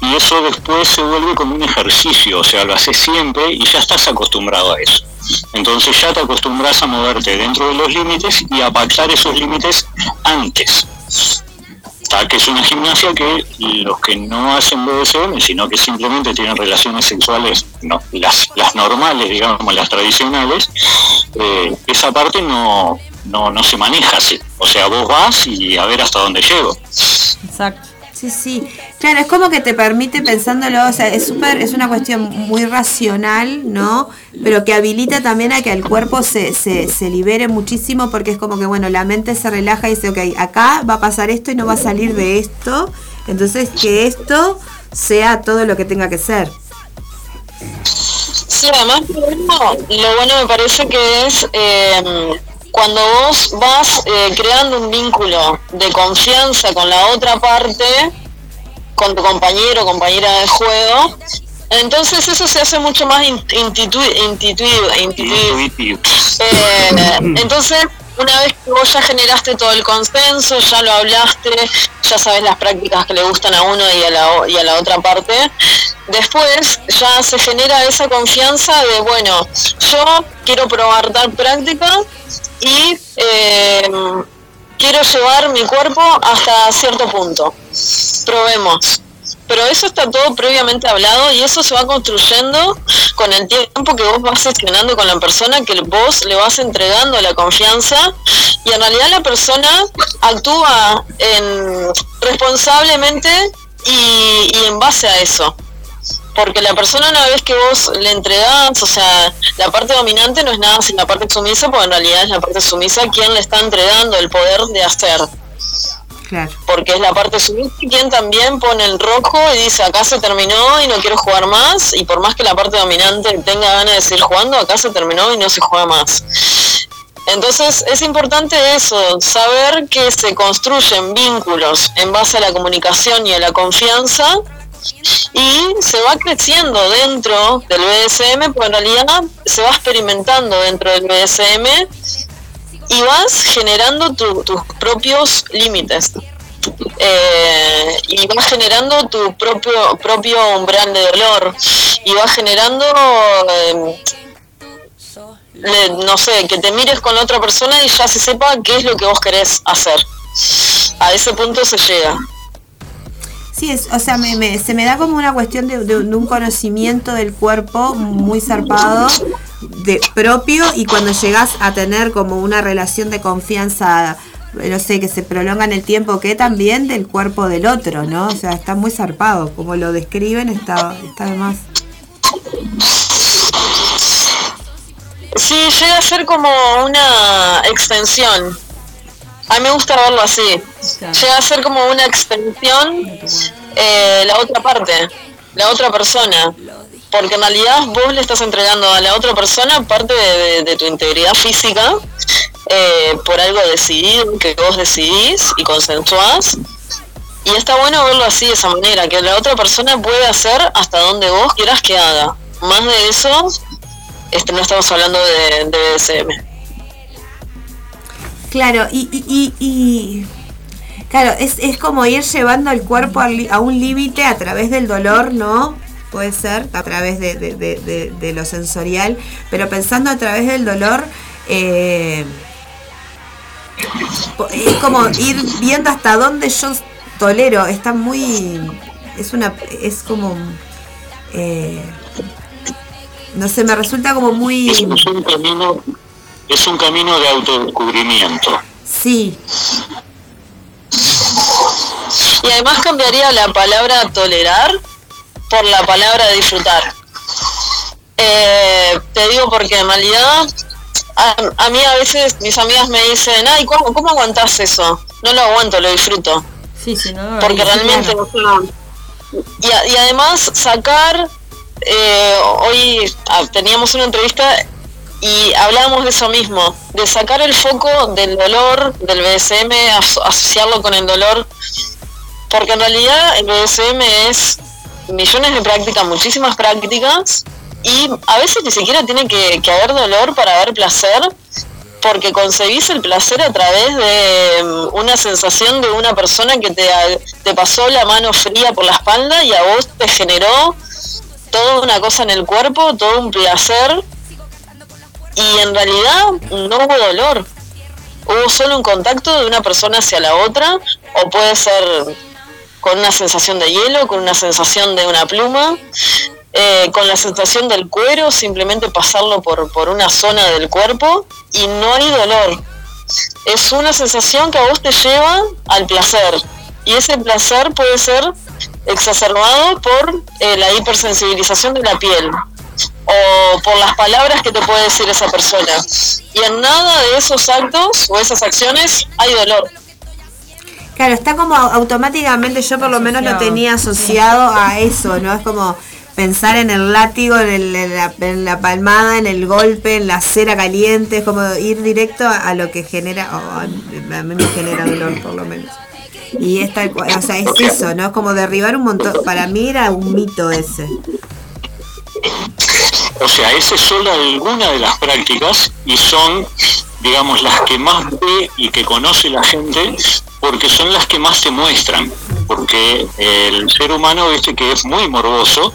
y eso después se vuelve como un ejercicio, o sea, lo haces siempre y ya estás acostumbrado a eso. Entonces ya te acostumbras a moverte dentro de los límites y a pactar esos límites antes. Que es una gimnasia que los que no hacen BDSM, sino que simplemente tienen relaciones sexuales, no, las, las normales, digamos, las tradicionales, eh, esa parte no, no, no se maneja así. O sea, vos vas y a ver hasta dónde llego. Exacto. Sí, sí. Claro, es como que te permite pensándolo, o sea, es súper, es una cuestión muy racional, ¿no? Pero que habilita también a que el cuerpo se, se, se libere muchísimo porque es como que, bueno, la mente se relaja y dice, ok, acá va a pasar esto y no va a salir de esto. Entonces, que esto sea todo lo que tenga que ser. Sí, además bueno, lo bueno me parece que es eh, cuando vos vas eh, creando un vínculo de confianza con la otra parte, con tu compañero o compañera de juego, entonces eso se hace mucho más intuitivo. Eh, entonces, una vez que vos ya generaste todo el consenso, ya lo hablaste, ya sabes las prácticas que le gustan a uno y a la, y a la otra parte, después ya se genera esa confianza de, bueno, yo quiero probar tal práctica y eh, quiero llevar mi cuerpo hasta cierto punto. Probemos. Pero eso está todo previamente hablado y eso se va construyendo con el tiempo que vos vas gestionando con la persona, que vos le vas entregando la confianza y en realidad la persona actúa en, responsablemente y en base a eso porque la persona una vez que vos le entregás, o sea, la parte dominante no es nada sin la parte sumisa, porque en realidad es la parte sumisa quien le está entregando el poder de hacer, Claro. porque es la parte sumisa quien también pone el rojo y dice acá se terminó y no quiero jugar más, y por más que la parte dominante tenga ganas de seguir jugando, acá se terminó y no se juega más. Entonces es importante eso, saber que se construyen vínculos en base a la comunicación y a la confianza y se va creciendo dentro del BDSM, porque en realidad se va experimentando dentro del BDSM y vas generando tu- tus propios límites. Eh, y vas generando tu propio propio umbral de dolor. Y vas generando eh, no sé que te mires con la otra persona y ya se sepa qué es lo que vos querés hacer. A ese punto se llega Sí, es, o sea, me, me- se me da como una cuestión de, un conocimiento del cuerpo muy zarpado, de propio, y cuando llegas a tener como una relación de confianza, no sé, que se prolonga en el tiempo, que también del cuerpo del otro, ¿no? O sea, está muy zarpado, como lo describen, está, está. Sí, llega a ser como una extensión. A mí me gusta verlo así. Llega a ser como una extensión eh, la otra parte, la otra persona. Porque en realidad vos le estás entregando a la otra persona parte de, de- de tu integridad física eh, por algo decidido que vos decidís y consensuás. Y está bueno verlo así, de esa manera, que la otra persona puede hacer hasta donde vos quieras que haga. Más de eso, este, no estamos hablando de, de BDSM. Claro, y, y, claro, es, es como ir llevando el cuerpo a un límite a través del dolor, ¿no? Puede ser, a través de, lo sensorial, pero pensando a través del dolor, eh, es como ir viendo hasta dónde yo tolero, está muy, es una, es como, eh, no sé, me resulta como muy, es un camino de autodescubrimiento. sí, Y además cambiaría la palabra tolerar por la palabra disfrutar. Eh, te digo porque en realidad a, a mí a veces mis amigas me dicen, ay, ¿cómo, cómo aguantás eso? No lo aguanto, lo disfruto. Sí, sí, no, porque realmente claro. o sea, y, a- y además sacar eh, hoy ah, teníamos una entrevista y hablábamos de eso mismo de sacar el foco del dolor del aso- asociarlo con el dolor porque en realidad el BDSM es millones de prácticas muchísimas prácticas y a veces ni siquiera tiene que, que haber dolor para haber placer porque concebís el placer a través de mm, una sensación de una persona que te, te pasó la mano fría por la espalda y a vos te generó toda una cosa en el cuerpo, todo un placer y en realidad no hubo dolor. Hubo solo un contacto de una persona hacia la otra o puede ser con una sensación de hielo, con una sensación de una pluma, eh, con la sensación del cuero, simplemente pasarlo por, por una zona del cuerpo y no hay dolor. Es una sensación que a vos te lleva al placer y ese placer puede ser exacerbado por eh, la hipersensibilización de la piel o por las palabras que te puede decir esa persona. Y en nada de esos actos o esas acciones hay dolor. Claro, está como automáticamente, yo por lo menos lo tenía asociado a eso, ¿no? Es como pensar en el látigo, en, el- en la, en la palmada, en el golpe, en la cera caliente, es como ir directo a, a lo que genera, a, mí me genera dolor por lo menos. Y es tal cual, o sea, es eso, ¿no? Es como derribar un montón, para mí era un mito ese. O sea, esa es solo alguna de las prácticas y son, digamos, las que más ve y que conoce la gente porque son las que más te muestran. Porque el ser humano, viste que es muy morboso,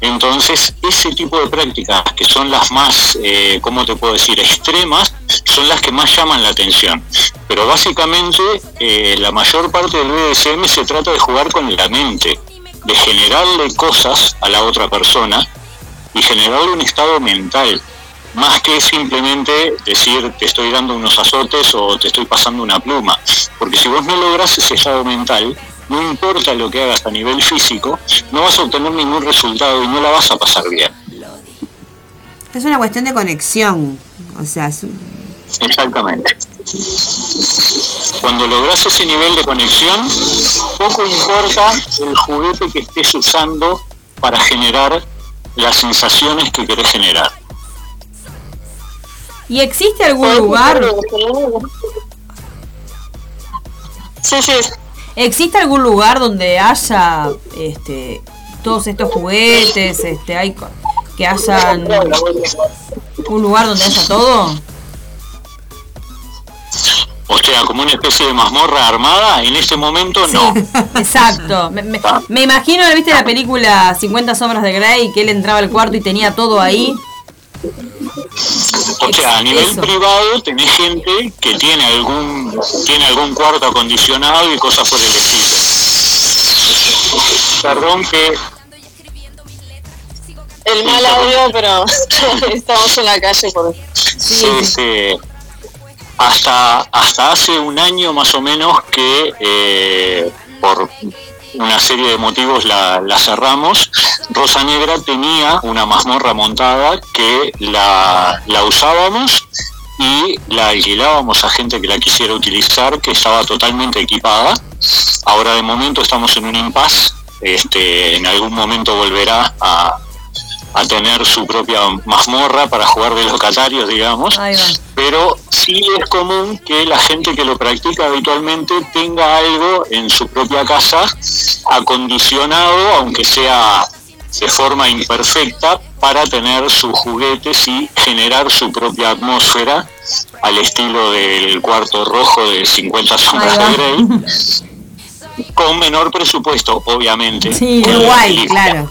entonces ese tipo de prácticas que son las más, eh, ¿cómo te puedo decir?, extremas, son las que más llaman la atención. pero básicamente eh, la mayor parte del BDSM se trata de jugar con la mente, de generarle cosas a la otra persona y generarle un estado mental, más que simplemente decir te estoy dando unos azotes o te estoy pasando una pluma. Porque si vos no logras ese estado mental, no importa lo que hagas a nivel físico, no vas a obtener ningún resultado y no la vas a pasar bien. Es una cuestión de conexión. O sea, es Exactamente. Cuando logras ese nivel de conexión, poco importa el juguete que estés usando para generar las sensaciones que querés generar. ¿Y existe algún lugar? Sí, sí, ¿Existe algún lugar donde haya este todos estos juguetes, este hay que hayan un lugar donde haya todo? O sea, como una especie de mazmorra armada, en este momento no. Exacto. Me, me- me imagino, ¿viste la película 50 sombras de Grey? Que él entraba al cuarto y tenía todo ahí. O sea, a nivel Eso. privado tenés gente que tiene algún tiene algún cuarto acondicionado y cosas por el estilo. Perdón que el mal audio, pero estamos en la calle por este, hasta hasta hace un año más o menos que eh, por una serie de motivos la, cerramos. Rosa Negra tenía una mazmorra montada que la, la usábamos y la alquilábamos a gente que la quisiera utilizar, que estaba totalmente equipada. Ahora de momento estamos en un impasse. Este, en algún momento volverá a, a tener su propia mazmorra para jugar de locatarios, digamos pero sí es común que la gente que lo practica habitualmente tenga algo en su propia casa acondicionado, aunque sea de forma imperfecta, para tener sus juguetes y generar su propia atmósfera al estilo del cuarto rojo de 50 sombras de Grey, con menor presupuesto, obviamente. Sí, Igual, claro.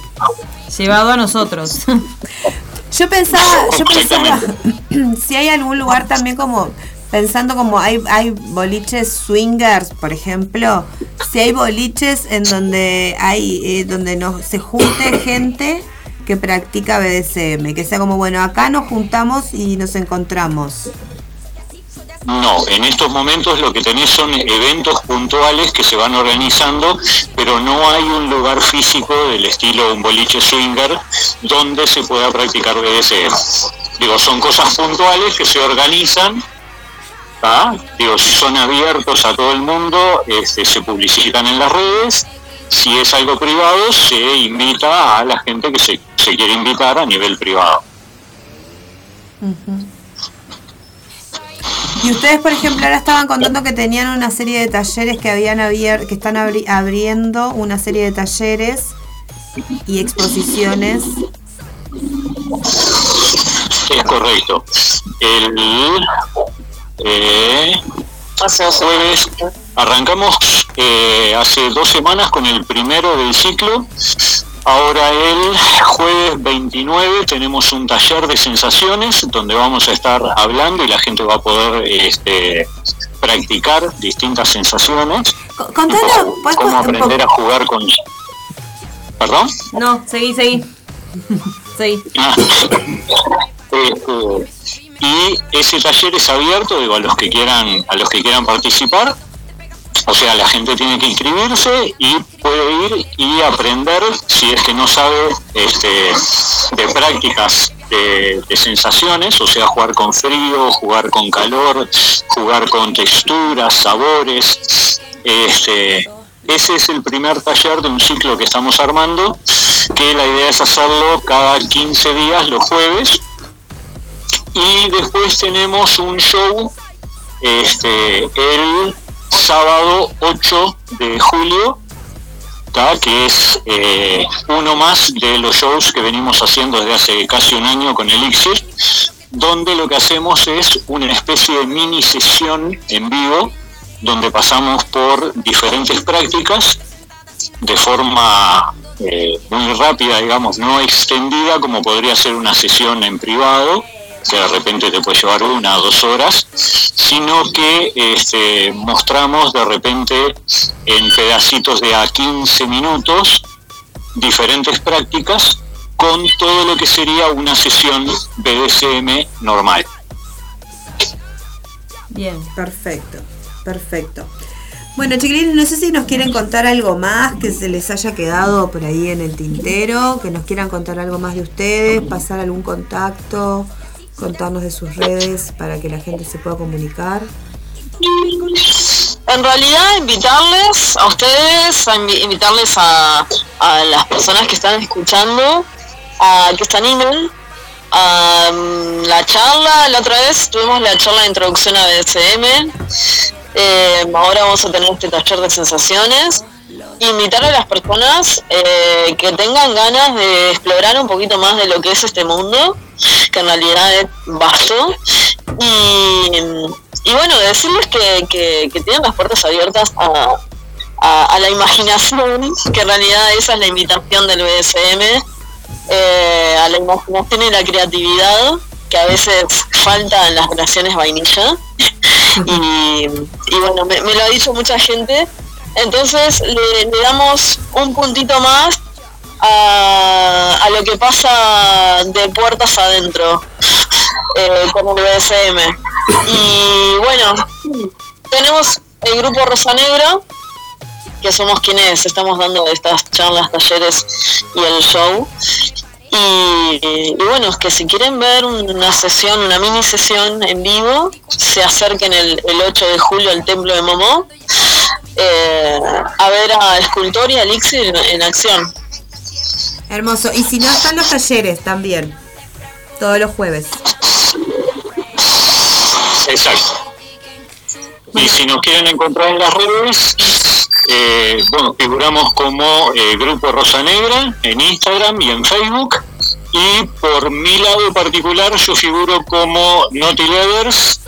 Llevado a nosotros. Yo pensaba, yo pensaba si hay algún lugar también como pensando como hay hay boliches swingers, por ejemplo, si hay boliches en donde hay eh, donde no se junte gente que practica BDSM, que sea como bueno, acá nos juntamos y nos encontramos. No, en estos momentos lo que tenés son eventos puntuales que se van organizando, pero no hay un lugar físico del estilo un boliche swinger donde se pueda practicar BDSM. Digo, son cosas puntuales que se organizan, ¿tá? digo, si son abiertos a todo el mundo, este, se publicitan en las redes. Si es algo privado, se invita a la gente que se, se quiere invitar a nivel privado. Y ustedes, por ejemplo, ahora estaban contando que tenían una serie de talleres que habían abier que están abri- abriendo una serie de talleres y exposiciones. Es correcto. El eh, jueves arrancamos eh, hace dos semanas con el primero del ciclo. Ahora el jueves 29 tenemos un taller de sensaciones donde vamos a estar hablando y la gente va a poder este, practicar distintas sensaciones. Co- Contanos, ¿puedes Cómo poco- aprender a jugar con... ¿Perdón? No, seguí, seguí. Seguí. Ah, este, y ese taller es abierto digo, a los que quieran a los que quieran participar o sea la gente tiene que inscribirse y puede ir y aprender si es que no sabe este, de prácticas de, sensaciones o sea jugar con frío jugar con calor jugar con texturas sabores este ese es el primer taller de un ciclo que estamos armando, que la idea es hacerlo cada 15 días los jueves. Y después tenemos un show este, el sábado 8 de julio, que es eh, uno más de los shows que venimos haciendo desde hace casi un año con Elixir, donde lo que hacemos es una especie de mini sesión en vivo donde pasamos por diferentes prácticas de forma eh, muy rápida, digamos, no extendida como podría ser una sesión en privado, que de repente te puede llevar una o dos horas, sino que este, mostramos de repente en pedacitos de a 15 minutos diferentes prácticas con todo lo que sería una sesión BDSM normal. Bien. Perfecto, perfecto. Bueno, chiquilines, no sé si nos quieren contar algo más que se les haya quedado por ahí en el tintero, que nos quieran contar algo más de ustedes, pasar algún contacto, contarnos de sus redes para que la gente se pueda comunicar. En realidad, invitarles a ustedes, a invi- invitarles a, a las personas que están escuchando a que se animen a la charla. La otra vez tuvimos la charla de introducción a BDSM. Eh, ahora vamos a tener este taller de sensaciones. Invitar a las personas eh, que tengan ganas de explorar un poquito más de lo que es este mundo, que en realidad es vasto. Y, bueno, decirles que, que, que tienen las puertas abiertas a, a, la imaginación, que en realidad esa es la invitación del BDSM, eh, a la imaginación y la creatividad, que a veces falta en las relaciones vainilla. y, bueno, me lo ha dicho mucha gente. Entonces le, damos un puntito más a, a lo que pasa de puertas adentro eh, con el BDSM. Y bueno, tenemos el grupo Rosa Negra, que somos quienes estamos dando estas charlas, talleres y el show. Y, y bueno, es que si quieren ver una sesión, una mini sesión en vivo, se acerquen el, el 8 de julio al Templo de Momó eh, a ver a Escultor y a Elixir en, en acción. Hermoso. Y si no, están los talleres también. Todos los jueves. Exacto. Y si nos quieren encontrar en las redes, eh, bueno, figuramos como eh, Grupo Rosa Negra en Instagram y en Facebook. Y por mi lado particular, yo figuro como Naughty Leathers,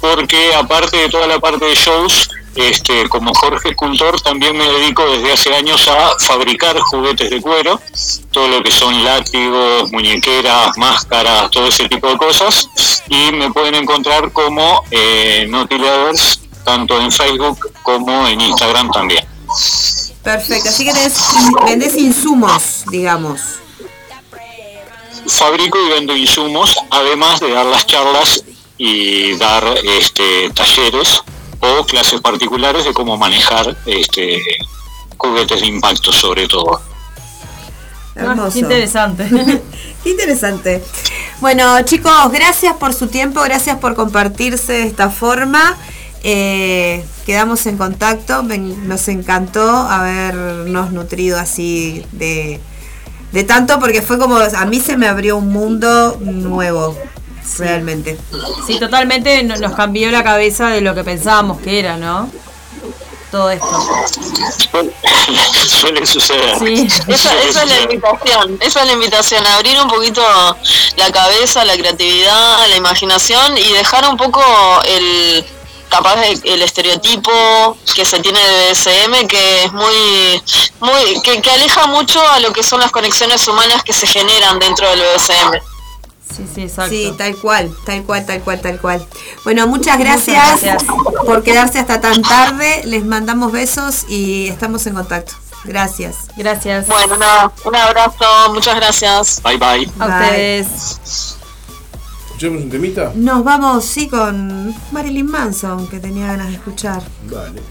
porque aparte de toda la parte de shows, este, como Jorge Escultor, también me dedico desde hace años a fabricar juguetes de cuero, todo lo que son látigos, muñequeras, máscaras, todo ese tipo de cosas. Y me pueden encontrar como eh, Naughty Leathers, tanto en Facebook como en Instagram también. Perfecto. Así que tenés, vendés insumos, digamos. Fabrico y vendo insumos, además de dar las charlas y dar este, talleres o clases particulares de cómo manejar este, juguetes de impacto sobre todo. Ah, Hermoso. qué interesante. Qué interesante. Bueno, chicos, gracias por su tiempo, gracias por compartirse de esta forma. Eh, quedamos en contacto, nos encantó habernos nutrido así de, de tanto, porque fue como, a mí se me abrió un mundo nuevo, realmente. Sí, totalmente no- nos cambió la cabeza de lo que pensábamos que era, ¿no? Todo esto. Suele suceder. Sí. Esa, Suele esa es la invitación, esa es la invitación, abrir un poquito la cabeza, la creatividad, la imaginación y dejar un poco el capaz el estereotipo que se tiene de BSM que es muy muy que, que aleja mucho a lo que son las conexiones humanas que se generan dentro del BSM. Sí, sí, exacto. Sí, tal cual, tal cual, tal cual, tal cual. Bueno, muchas gracias, gracias. por quedarse hasta tan tarde. Les mandamos besos y estamos en contacto. Gracias. Gracias. Bueno, nada, un abrazo, muchas gracias. Bye bye. a Bye. ustedes. ¿Escuchamos un temita? Nos vamos, sí, con Marilyn Manson, que tenía ganas de escuchar. Vale.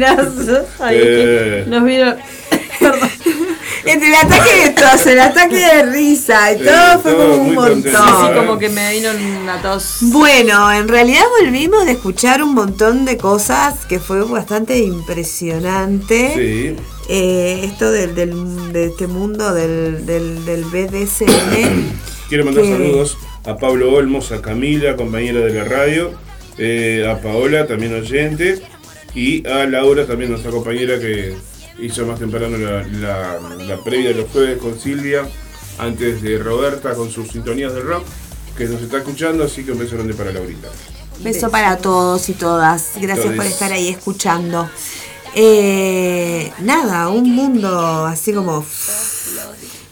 Buenas, buenas. Ay, Eh. que nos vieron. Perdón. Entre el ataque de tos, el ataque de risa y Sí, todo fue todo como un contento. Sí, montón. como que me vino una tos. Bueno, en realidad volvimos de escuchar un montón de cosas que fue bastante impresionante. Sí. Eh, esto del, del- de este mundo del, del, del BDSM. Quiero mandar que- saludos a Pablo Olmos, a Camila, compañera de la radio, eh, a Paola, también oyente, y a Laura, también nuestra compañera que hizo más temprano la, la- la previa de los jueves con Silvia, antes de Roberta con sus sintonías de rock, que nos está escuchando, así que un beso grande para Laurita. Beso para todos y todas. Gracias por estar ahí escuchando. Eh, nada, un mundo así como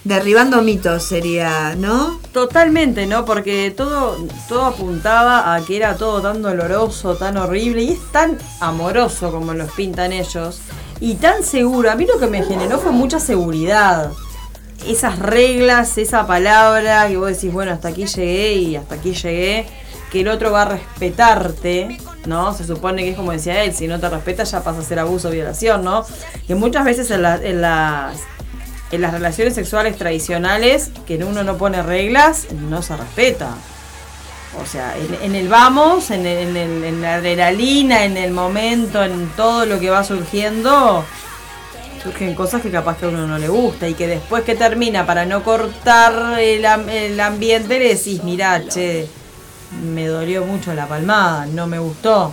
derribando mitos sería, ¿no? Totalmente, ¿no? Porque todo, todo apuntaba a que era todo tan doloroso, tan horrible y es tan amoroso como los pintan ellos y tan seguro. A mí lo que me generó fue mucha seguridad. Esas reglas, esa palabra que vos decís, bueno, hasta aquí llegué y hasta aquí llegué, que el otro va a respetarte, ¿no? Se supone que es como decía él, si no te respeta ya pasa a ser abuso o violación, ¿no? Que muchas veces en, en las en las relaciones sexuales tradicionales, que uno no pone reglas, no se respeta. O sea, en, el vamos, en, el- en la adrenalina, en el momento, en todo lo que va surgiendo, surgen cosas que capaz que a uno no le gusta y que después que termina, para no cortar el, el ambiente, le decís, mirá, che, me dolió mucho la palmada, no me gustó.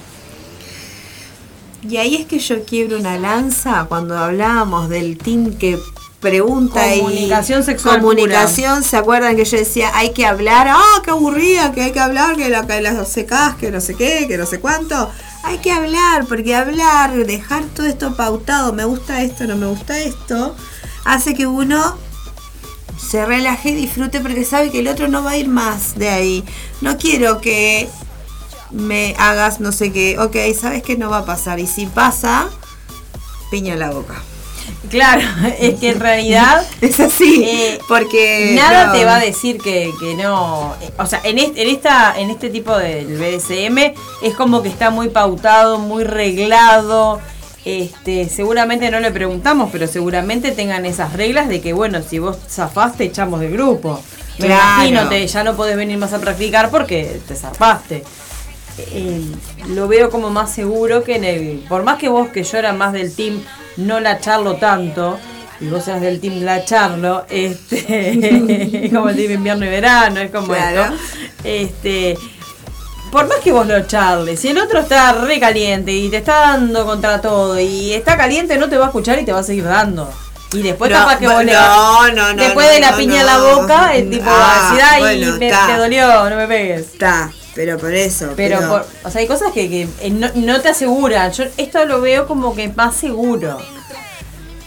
Y ahí es que yo quiebro una lanza cuando hablábamos del team que pregunta Comunicación y sexual comunicación, ¿se acuerdan que yo decía hay que hablar? Ah, qué aburrida, que hay que hablar, que la que las secas, que no sé qué, que no sé cuánto. Hay que hablar, porque hablar, dejar todo esto pautado, me gusta esto, no me gusta esto, hace que uno se relaje y disfrute porque sabe que el otro no va a ir más de ahí. No quiero que me hagas no sé qué, ok, sabes que no va a pasar. Y si pasa, piña en la boca. Claro, es que en realidad Es así, Eh, porque Nada no. te va a decir que, que no. eh, O sea, en este, en esta, en este tipo del BDSM es como que está muy pautado, muy reglado. Este, seguramente no le preguntamos, pero seguramente tengan esas reglas de que bueno, si vos zafás te echamos del grupo. Me Claro. imagino, te, ya no podés venir más a practicar porque te zarpaste. Eh, lo veo como más seguro que en el. Por más que vos, que yo era más del team, no la charlo tanto, y vos seas del team la charlo, este, es como el team invierno y verano, es como Claro. esto. Este. Por más que vos lo charles, si el otro está re caliente y te está dando contra todo y está caliente, no te va a escuchar y te va a seguir dando. Y después No, capaz que vos le no, no, no, Después no, de la no, piña no. en la boca, el tipo va a Ah, decir, ay, bueno, me- está. te dolió, no me pegues. Está, pero por eso. Pero, por- o sea, hay cosas que, que, eh, no, no te aseguran. Yo esto lo veo como que más seguro.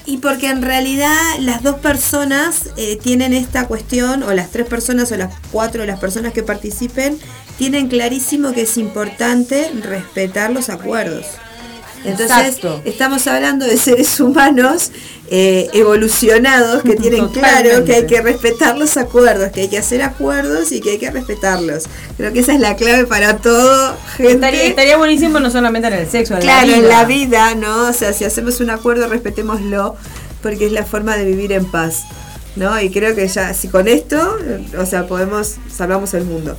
Y porque en realidad las dos personas eh, tienen esta cuestión, o las tres personas, o las cuatro, las personas que participen, tienen clarísimo que es importante respetar los acuerdos. Entonces, Exacto. estamos hablando de seres humanos eh, evolucionados que tienen claro que hay que respetar los acuerdos, que hay que hacer acuerdos y que hay que respetarlos. Creo que esa es la clave para todo, gente. Estaría, estaría buenísimo no solamente en el sexo, en Claro, la vida. en la vida, ¿no? O sea, si hacemos un acuerdo, respetémoslo, porque es la forma de vivir en paz, ¿no? Y creo que ya, si con esto, o sea, podemos, salvamos el mundo.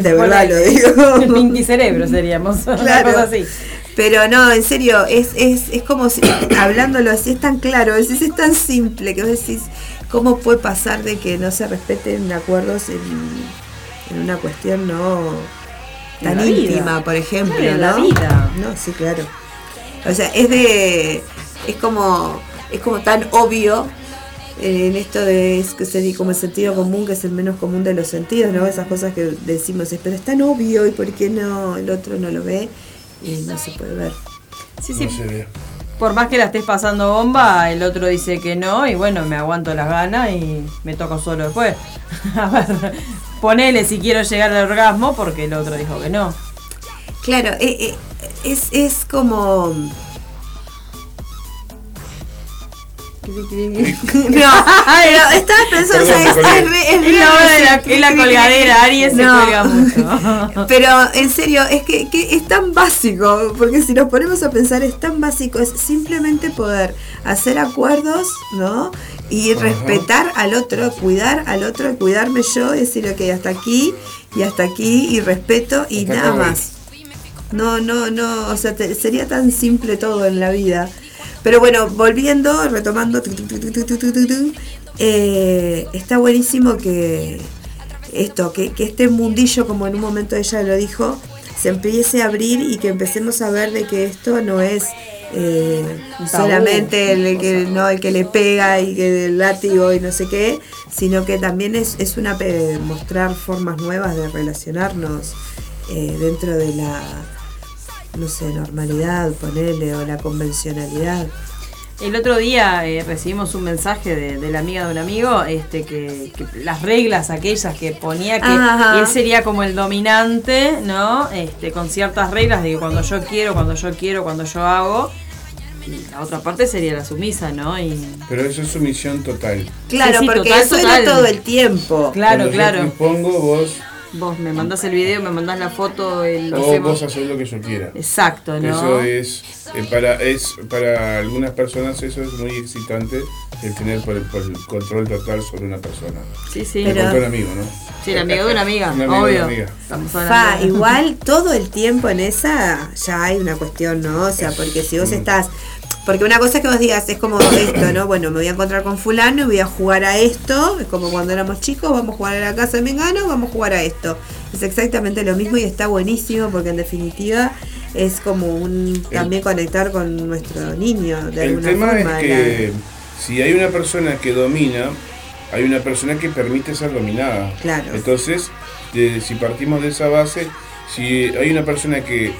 De verdad lo digo. El pinky cerebro seríamos. Una Claro. cosa así. Pero no, en serio, es, es, es como si, hablándolo así, es tan claro, es, es tan simple que vos decís, ¿cómo puede pasar de que no se respeten acuerdos en, en una cuestión no tan vida. íntima, por ejemplo? Claro, en la ¿no? vida. No, sí, claro. O sea, es de. Es como. Es como tan obvio eh, en esto de es que se como el sentido común, que es el menos común de los sentidos, ¿no? Esas cosas que decimos, pero es tan obvio y por qué no el otro no lo ve y no se puede ver. Sí, sí. No se ve. Por más que la estés pasando bomba, el otro dice que no, y bueno, me aguanto las ganas y me toco solo después. A ver, ponele si quiero llegar al orgasmo, porque el otro dijo que no. Claro, eh, eh, es, es como. No, pero estaba pensando, o sea, Perdón, es, es es Es la hora de la, es la colgadera, Aries se No. cuelga mucho. Pero en serio, es que, que es tan básico, porque si nos ponemos a pensar es tan básico, es simplemente poder hacer acuerdos, ¿no? Y respetar al otro, cuidar al otro, cuidarme yo, y decir, ok, hasta aquí y hasta aquí, y respeto y nada más. No, no, no, o sea, te- sería tan simple todo en la vida. Pero bueno, volviendo, retomando, está buenísimo que esto, que, este mundillo, como en un momento ella lo dijo, se empiece a abrir y que empecemos a ver de que esto no es eh, solamente el que, ¿no? el que le pega y que el látigo y no sé qué, sino que también es, es una mostrar formas nuevas de relacionarnos eh, dentro de la no sé, normalidad, ponerle, o la convencionalidad. El otro día eh, recibimos un mensaje de, de la amiga de un amigo este, que, que las reglas aquellas que ponía que Ajá. él sería como el dominante, ¿no? Este, con ciertas reglas de que cuando yo quiero, cuando yo quiero, cuando yo hago. Y la otra parte sería la sumisa, ¿no? Y, Pero eso es sumisión total. Claro, Sí, sí, porque total, eso total. era todo el tiempo. claro, Cuando claro. Yo te impongo, vos, Vos me mandás el video, me mandás la foto, el, lo o hacemos. vos haces lo que yo quiera. Exacto, ¿no? Eso es, eh, para, es, para algunas personas eso es muy excitante, el tener por el, por el control total sobre una persona. Sí, sí. Me Pero- contó un amigo, ¿no? Sí, el amigo de una amiga, Un amigo de obvio. una amiga. Estamos Fa, igual todo el tiempo en esa ya hay una cuestión, ¿no? O sea, porque si Mm. vos estás. Porque una cosa es que vos digas, es como esto, ¿no? Bueno, me voy a encontrar con Fulano y voy a jugar a esto. Es como cuando éramos chicos, vamos a jugar a la casa de Mengano, vamos a jugar a esto. Es exactamente lo mismo y está buenísimo porque en definitiva es como un también conectar con nuestro niño de El alguna tema forma. es que si hay una persona que domina, hay una persona que permite ser dominada. Claro. Entonces, de- si partimos de esa base, si hay una persona que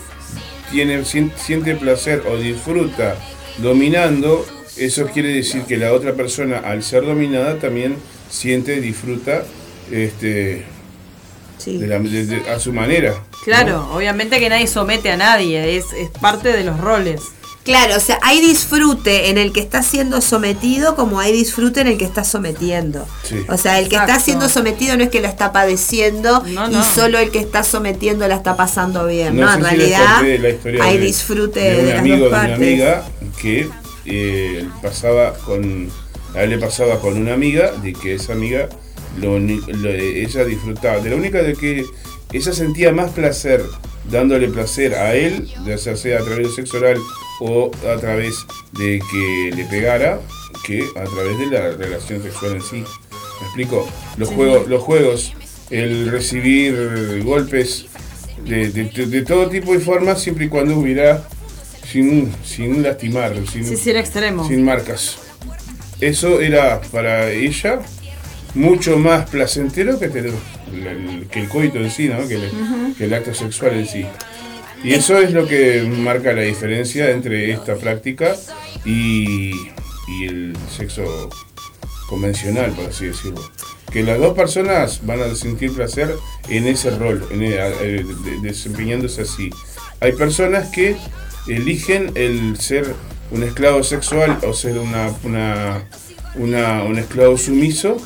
tiene sien- siente placer o disfruta dominando, eso quiere decir que la otra persona, al ser dominada, también siente, disfruta este, sí. de la- de- de- a su manera. Claro, obviamente que nadie somete a nadie, es, es parte de los roles. Claro, o sea, hay disfrute en el que está siendo sometido como hay disfrute en el que está sometiendo. Sí. O sea, el que está siendo sometido no es que la está padeciendo No, y solo el que está sometiendo la está pasando bien, No en realidad la hay de- disfrute de de, un las amigo dos de una partes. amiga que eh, pasaba con a él le pasaba con una amiga de que esa amiga lo, lo- ella disfrutaba de la única de que ella sentía más placer dándole placer a él ya sea a través del sexo oral o a través de que le pegara que a través de la relación sexual en sí me explico los juegos los juegos el recibir golpes de, de- todo tipo y formas siempre y cuando hubiera sin, sin lastimar, sin, Sí, sí, extremo. sin marcas. Eso era para ella mucho más placentero que, que el coito en sí, ¿no? que, el, que el acto sexual en sí. Y eso es lo que marca la diferencia entre esta práctica y, el sexo convencional, por así decirlo. Que las dos personas van a sentir placer en ese rol, en el- de- desempeñándose así. Hay personas que eligen el ser un esclavo sexual o ser una, una, una- un esclavo sumiso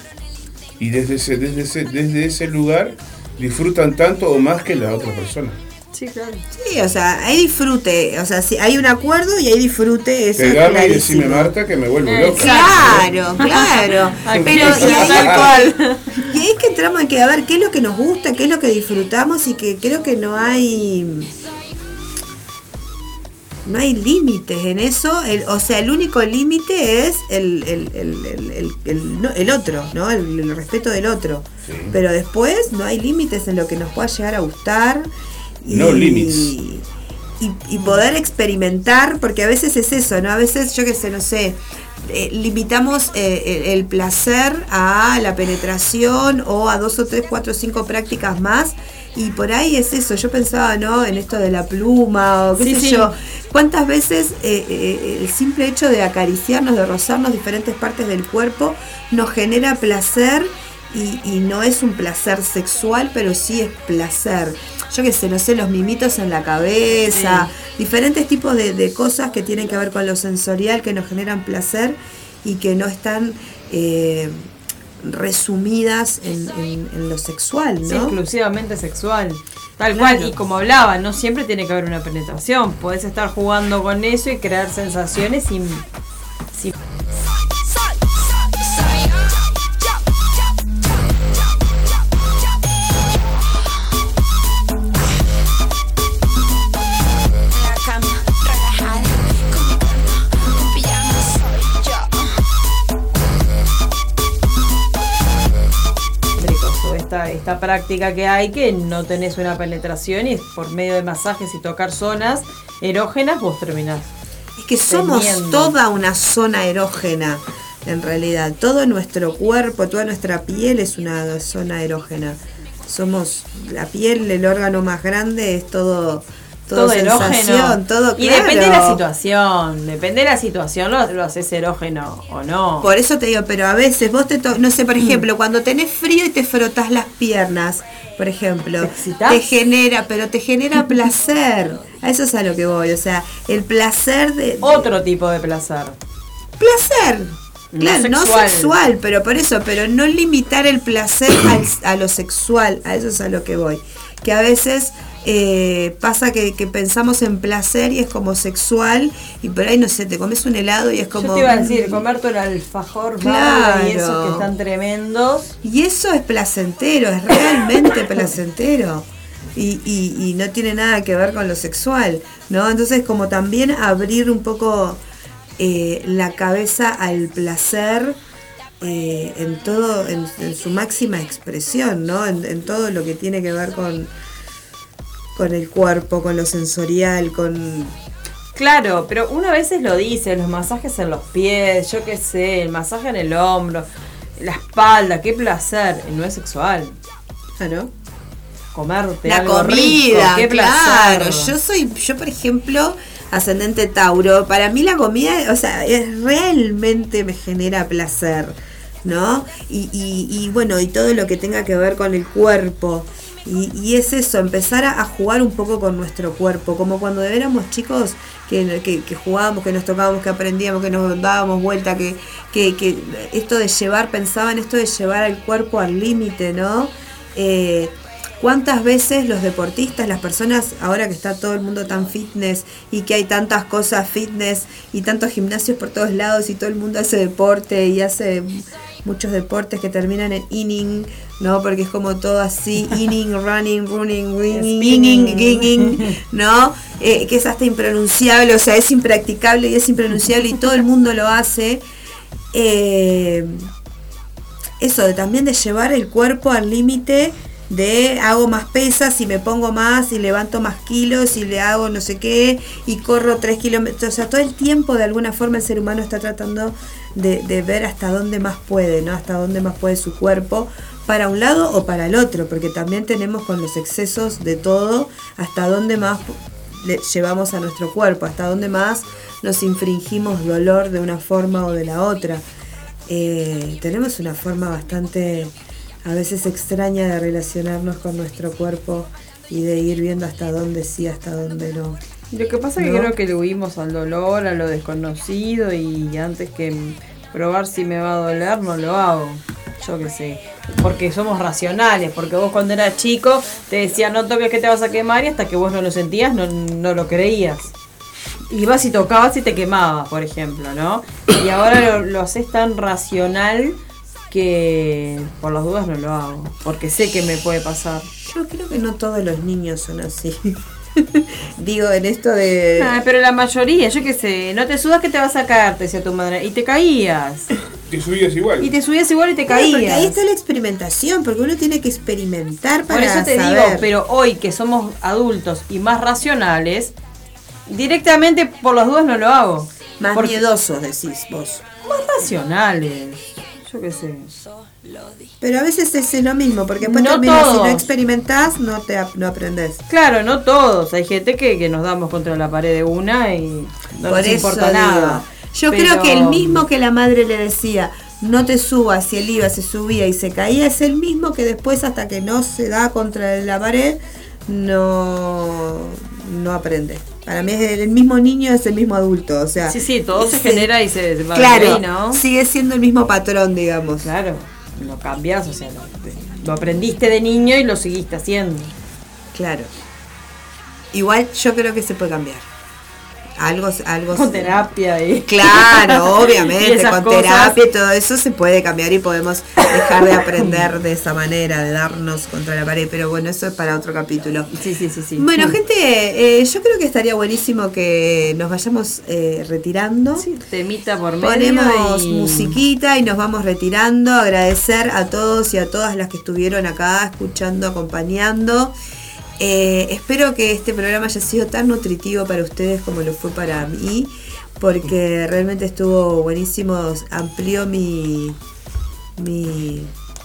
y desde ese, desde, ese, desde ese lugar disfrutan tanto o más que la otra persona. Sí, claro. Sí, o sea, hay disfrute, o sea, sí, hay un acuerdo y hay disfrute, eso es y decime. Marta que me vuelvo loca. Claro, claro. Pero y ahí, y ahí es que entramos en que a ver qué es lo que nos gusta, qué es lo que disfrutamos y que creo que no hay no hay límites en eso. El- o sea, el único límite es el, el, el, el, el- el- no, el otro, ¿no? El, el respeto del otro. Sí. Pero después no hay límites en lo que nos pueda llegar a gustar. No limits. Y, y poder experimentar, porque a veces es eso, ¿no? A veces, yo qué sé, no sé, eh, limitamos eh, el, el placer a la penetración o a dos o tres, cuatro o cinco prácticas más. Y por ahí es eso, yo pensaba, ¿no? En esto de la pluma o qué Sí, sé sí. yo. ¿Cuántas veces eh, eh, el simple hecho de acariciarnos, de rozarnos diferentes partes del cuerpo, nos genera placer y, y no es un placer sexual, pero sí es placer. Yo qué sé, no sé, los mimitos en la cabeza, diferentes tipos de, de cosas que tienen que ver con lo sensorial, que nos generan placer y que no están eh, resumidas en, en- en lo sexual, Sí, ¿no? exclusivamente sexual. Tal Claro. cual, y como hablaba, no siempre tiene que haber una penetración. Podés estar jugando con eso y crear sensaciones sin, sin Esta, esta práctica que hay que no tenés una penetración y por medio de masajes y tocar zonas erógenas vos terminás. Es que somos Teniendo. toda una zona erógena, en realidad. Todo nuestro cuerpo, toda nuestra piel es una zona erógena. Somos la piel, el órgano más grande, es todo, todo, todo erógeno. todo y claro. depende de la situación. Depende de la situación, lo, lo haces erógeno o no. Por eso te digo, pero a veces vos te to- no sé, por ejemplo, cuando tenés frío y te frotas las piernas, por ejemplo, ¿Te te genera, pero te genera placer. A eso es a lo que voy, o sea, el placer de Otro tipo de placer. placer. No Claro, no sexual. sexual, pero por eso, pero no limitar el placer al- a lo sexual, a eso es a lo que voy. Que a veces eh, pasa que, que pensamos en placer y es como sexual, y por ahí no sé, te comes un helado y es como. Yo te iba a decir, comerte el alfajor Claro. y esos que están tremendos. Y eso es placentero, es realmente placentero. Y, y- y no tiene nada que ver con lo sexual, ¿no? Entonces como también abrir un poco eh, la cabeza al placer eh, en todo, en, en su máxima expresión, ¿no? En, en todo lo que tiene que ver con, con el cuerpo, con lo sensorial, con... Claro, pero uno a veces lo dice, los masajes en los pies, yo qué sé, el masaje en el hombro, la espalda, qué placer, no es sexual. Ah, ¿no? Comerte La algo comida, rico, qué claro. placer. Yo soy, yo por ejemplo, ascendente Tauro, para mí la comida, o sea, es, realmente me genera placer, ¿no? Y, y, y bueno, y todo lo que tenga que ver con el cuerpo. Y, y es eso, empezar a, jugar un poco con nuestro cuerpo, como cuando éramos chicos que, que, que jugábamos, que nos tocábamos, que aprendíamos, que nos dábamos vuelta, que, que, que esto de llevar, pensaban esto de llevar al cuerpo al límite, ¿no? Eh, ¿Cuántas veces los deportistas, las personas, ahora que está todo el mundo tan fitness y que hay tantas cosas fitness y tantos gimnasios por todos lados y todo el mundo hace deporte y hace muchos deportes que terminan en inning, ¿no? Porque es como todo así, inning, running, running, running, inning, inning, ¿no? Eh, que es hasta impronunciable, o sea, es impracticable y es impronunciable y todo el mundo lo hace. Eh, eso, de también de llevar el cuerpo al límite de hago más pesas y me pongo más y levanto más kilos y le hago no sé qué y corro tres kilómetros. O sea, todo el tiempo de alguna forma el ser humano está tratando de, de ver hasta dónde más puede, ¿no? Hasta dónde más puede su cuerpo para un lado o para el otro, porque también tenemos con los excesos de todo hasta dónde más le llevamos a nuestro cuerpo, hasta dónde más nos infringimos dolor de una forma o de la otra. Eh, tenemos una forma bastante a veces extraña de relacionarnos con nuestro cuerpo y de ir viendo hasta dónde sí, hasta dónde no. Lo que pasa es que creo que le huimos al dolor, a lo desconocido y antes que probar si me va a doler, no lo hago. Yo qué sé. Porque somos racionales, porque vos cuando eras chico te decían no toques que te vas a quemar y hasta que vos no lo sentías no, no lo creías. Y vas y tocabas y te quemabas, por ejemplo, ¿no? Y ahora lo, lo haces tan racional que por las dudas no lo hago, porque sé que me puede pasar. Yo creo que no todos los niños son así. Digo, en esto de... Ah, pero la mayoría, yo qué sé, no te sudas que te vas a caer, te decía tu madre, y te caías. Te subías igual. Y te subías igual y te Claro, porque ahí caías. está la experimentación, porque uno tiene que experimentar para Por eso te saber. digo, pero hoy que somos adultos y más racionales, directamente por las dudas no lo hago. Más Porque- miedosos, decís vos. Más racionales. Yo qué sé. Pero a veces es lo mismo, porque después No si no experimentás, no te no aprendés. Claro, no todos. Hay gente que, que nos damos contra la pared de una y no Por nos eso importa nada. Yo Pero- creo que el mismo que la madre le decía, no te subas, y él iba, se subía y se caía, es el mismo que después hasta que no se da contra la pared, no, no aprende. Para mí es el, mismo niño, es el mismo adulto, o sea... Sí, sí, todo se genera y se se va Claro, ahí, ¿no? sigue siendo el mismo patrón, digamos. Claro, lo cambias, o sea, lo, lo aprendiste de niño y lo seguiste haciendo. Claro. Igual yo creo que se puede cambiar. Algo, algo Con terapia y. Claro, obviamente, con cosas. terapia y todo eso se puede cambiar y podemos dejar de aprender de esa manera, de darnos contra la pared, pero bueno, eso es para otro capítulo. Sí, sí, sí, sí. Bueno, gente, eh, yo creo que estaría buenísimo que nos vayamos eh, retirando. Sí, temita por medio. Ponemos y- musiquita y nos vamos retirando. Agradecer a todos y a todas las que estuvieron acá escuchando, acompañando. Eh, espero que este programa haya sido tan nutritivo para ustedes como lo fue para mí, porque realmente estuvo buenísimo, amplió mi, mi,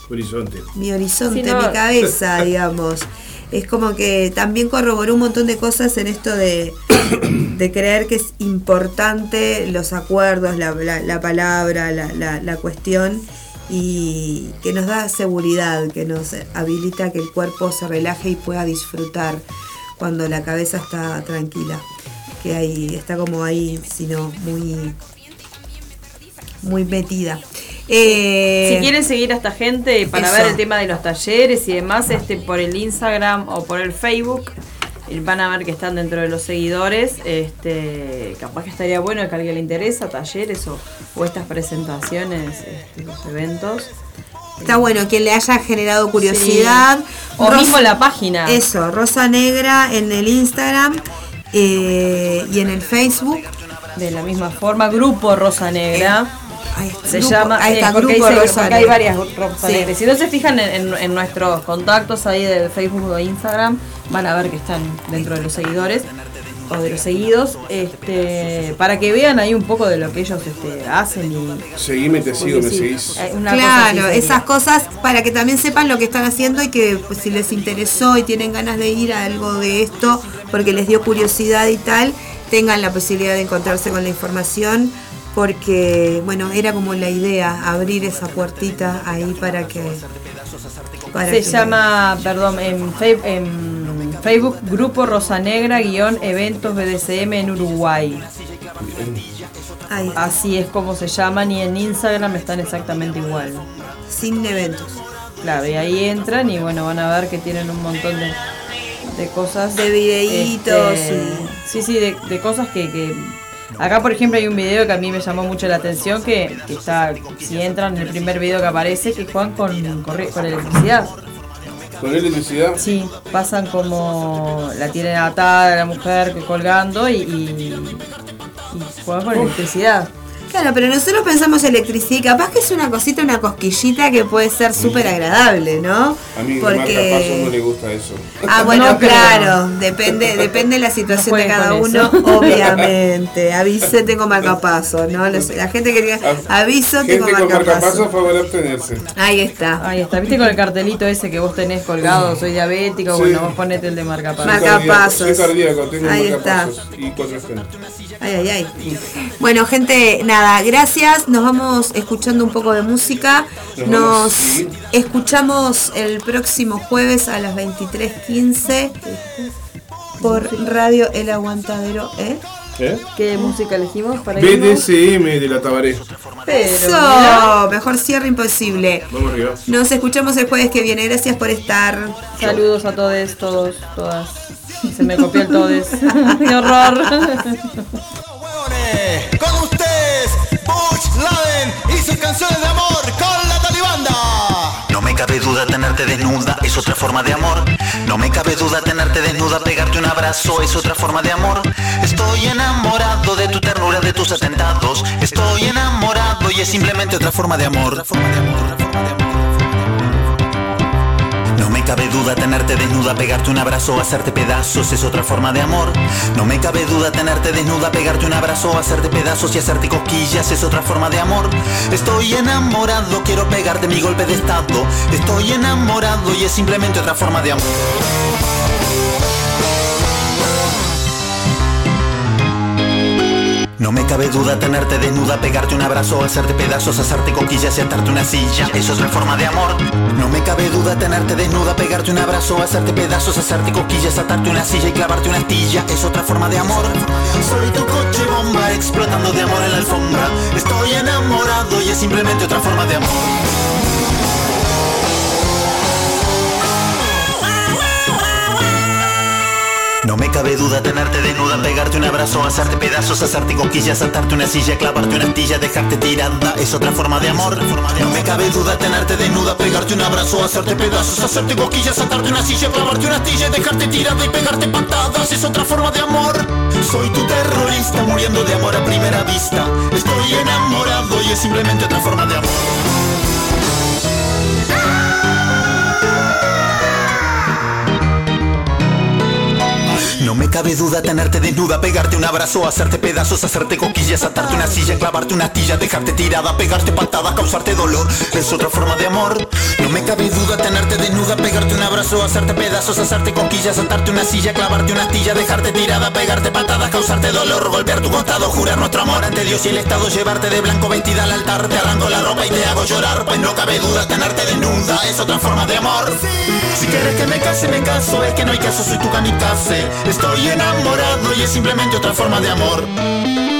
Horizonte. mi horizonte, no. mi cabeza, digamos. es como que también corroboró un montón de cosas en esto de, de creer que es importante los acuerdos, la, la- la palabra, la, la- la cuestión y que nos da seguridad, que nos habilita que el cuerpo se relaje y pueda disfrutar cuando la cabeza está tranquila, que ahí está como ahí, sino muy muy metida. Eh, Si quieren seguir a esta gente para Eso. ver el tema de los talleres y demás, este por el Instagram o por el Facebook, van a ver que están dentro de los seguidores. Este, capaz que estaría bueno que a alguien le interesa talleres o, o estas presentaciones, este, los eventos. Está bueno, quien le haya generado curiosidad. Sí. O mismo la página. Eso, Rosa Negra en el Instagram eh, y en el Facebook. De la misma forma, Grupo Rosa Negra. Ahí Se grupo- llama, ahí eh, está, porque, Grupo dice- porque hay varias Sí. Si no se fijan en, en- en nuestros contactos ahí de Facebook o Instagram, van a ver que están dentro de los seguidores o de los seguidos, este, para que vean ahí un poco de lo que ellos este, hacen y Seguime, te sigo, me seguís. eh, cosa Claro, esas cosas para que también sepan lo que están haciendo y que pues, si les interesó y tienen ganas de ir a algo de esto porque les dio curiosidad y tal, tengan la posibilidad de encontrarse con la información porque, bueno, era como la idea, abrir esa puertita ahí para que... para Se que- llama, perdón, en, en Facebook Grupo Rosa Negra guion eventos BDSM en Uruguay. Ahí, Así es como se llaman y en Instagram están exactamente igual. sin eventos. Claro, y ahí entran y bueno, van a ver que tienen un montón de, de cosas. De videitos Este, Sí, sí, de, de cosas que, que- Acá, por ejemplo, hay un video que a mí me llamó mucho la atención, que, que está, si entran en el primer video que aparece, que juegan con, corri- con electricidad. Con electricidad. Sí, pasan como la tienen atada la mujer colgando y, y, y juegan con electricidad. Claro, pero nosotros pensamos electricidad capaz que es una cosita, una cosquillita que puede ser súper agradable, ¿no? A mí marcapasos no le gusta eso. Ah, bueno, No claro, depende, depende de la situación No de cada con uno, eso. obviamente. Avise, tengo marcapasos, ¿no? Los- la gente que diga, aviso, Gente tengo con marcapasos, marcapasos. favor abstenerse. Ahí está. Ahí está, viste con el cartelito ese que vos tenés colgado, soy diabético, Sí. bueno, vos ponete el de marcapasos. Marca- Marcapasos. Soy cardíaco, tengo Ahí marcapasos y. Ay, ay, ay. Bueno, gente, nada, gracias. Nos vamos escuchando un poco de música. Nos escuchamos el próximo jueves a las 23.15 por Radio El Aguantadero, ¿eh? ¿Eh? ¿Qué música elegimos para irnos? BDSM de la Tabaré. Pero, Eso, mejor cierre imposible. Vamos arriba. Nos escuchamos el jueves que viene. Gracias por estar. saludos a todos, todos, todas. Se me copió el todes. ¡Qué horror! Butch Laden y sus canciones de amor con la talibanda. No me cabe duda tenerte desnuda, es otra forma de amor. No me cabe duda tenerte desnuda, pegarte un abrazo, es otra forma de amor. Estoy enamorado de tu ternura, de tus atentados. Estoy enamorado y es simplemente otra forma de amor. Cabe duda tenerte desnuda, pegarte un abrazo, hacerte pedazos, es otra forma de amor. No me cabe duda tenerte desnuda, pegarte un abrazo, hacerte pedazos y hacerte cosquillas, es otra forma de amor. Estoy enamorado, quiero pegarte mi golpe de estado. Estoy enamorado y es simplemente otra forma de amor. No me cabe duda tenerte desnuda, pegarte un abrazo, hacerte pedazos, hacerte coquillas y atarte una silla. Eso es otra forma de amor. No me cabe duda tenerte desnuda, pegarte un abrazo, hacerte pedazos, hacerte coquillas, atarte una silla y clavarte una astilla. Es otra forma de amor. Soy tu coche bomba explotando de amor en la alfombra. Estoy enamorado y es simplemente otra forma de amor. Cabe duda tenerte desnuda, pegarte un abrazo, hacerte pedazos, hacerte coquillas, atarte una silla, clavarte una astilla, dejarte tirada, es otra forma de amor. No me cabe duda tenerte desnuda, pegarte un abrazo, hacerte pedazos, hacerte coquillas, atarte una silla, clavarte una astilla, dejarte tirada y pegarte patadas, es otra forma de amor. Soy tu terrorista, muriendo de amor a primera vista. Estoy enamorado y es simplemente otra forma de amor. Radio Me. Cabe duda tenerte desnuda, pegarte un abrazo, hacerte pedazos, hacerte coquillas, atarte una silla, clavarte una astilla, dejarte tirada, pegarte patadas, causarte dolor. Es otra forma de amor. No me cabe duda tenerte desnuda, pegarte un abrazo, hacerte pedazos, hacerte coquillas, atarte una silla, clavarte una astilla, dejarte tirada, pegarte patadas, causarte dolor, golpear tu costado, jurar nuestro amor ante Dios y el Estado, llevarte de blanco vestida al altar, te arranco la ropa y te hago llorar, pues no cabe duda tenerte desnuda, es otra forma de amor. Si quieres que me case, me caso, es que no hay caso, soy tu kamikaze. Estoy enamorado y es simplemente otra forma de amor.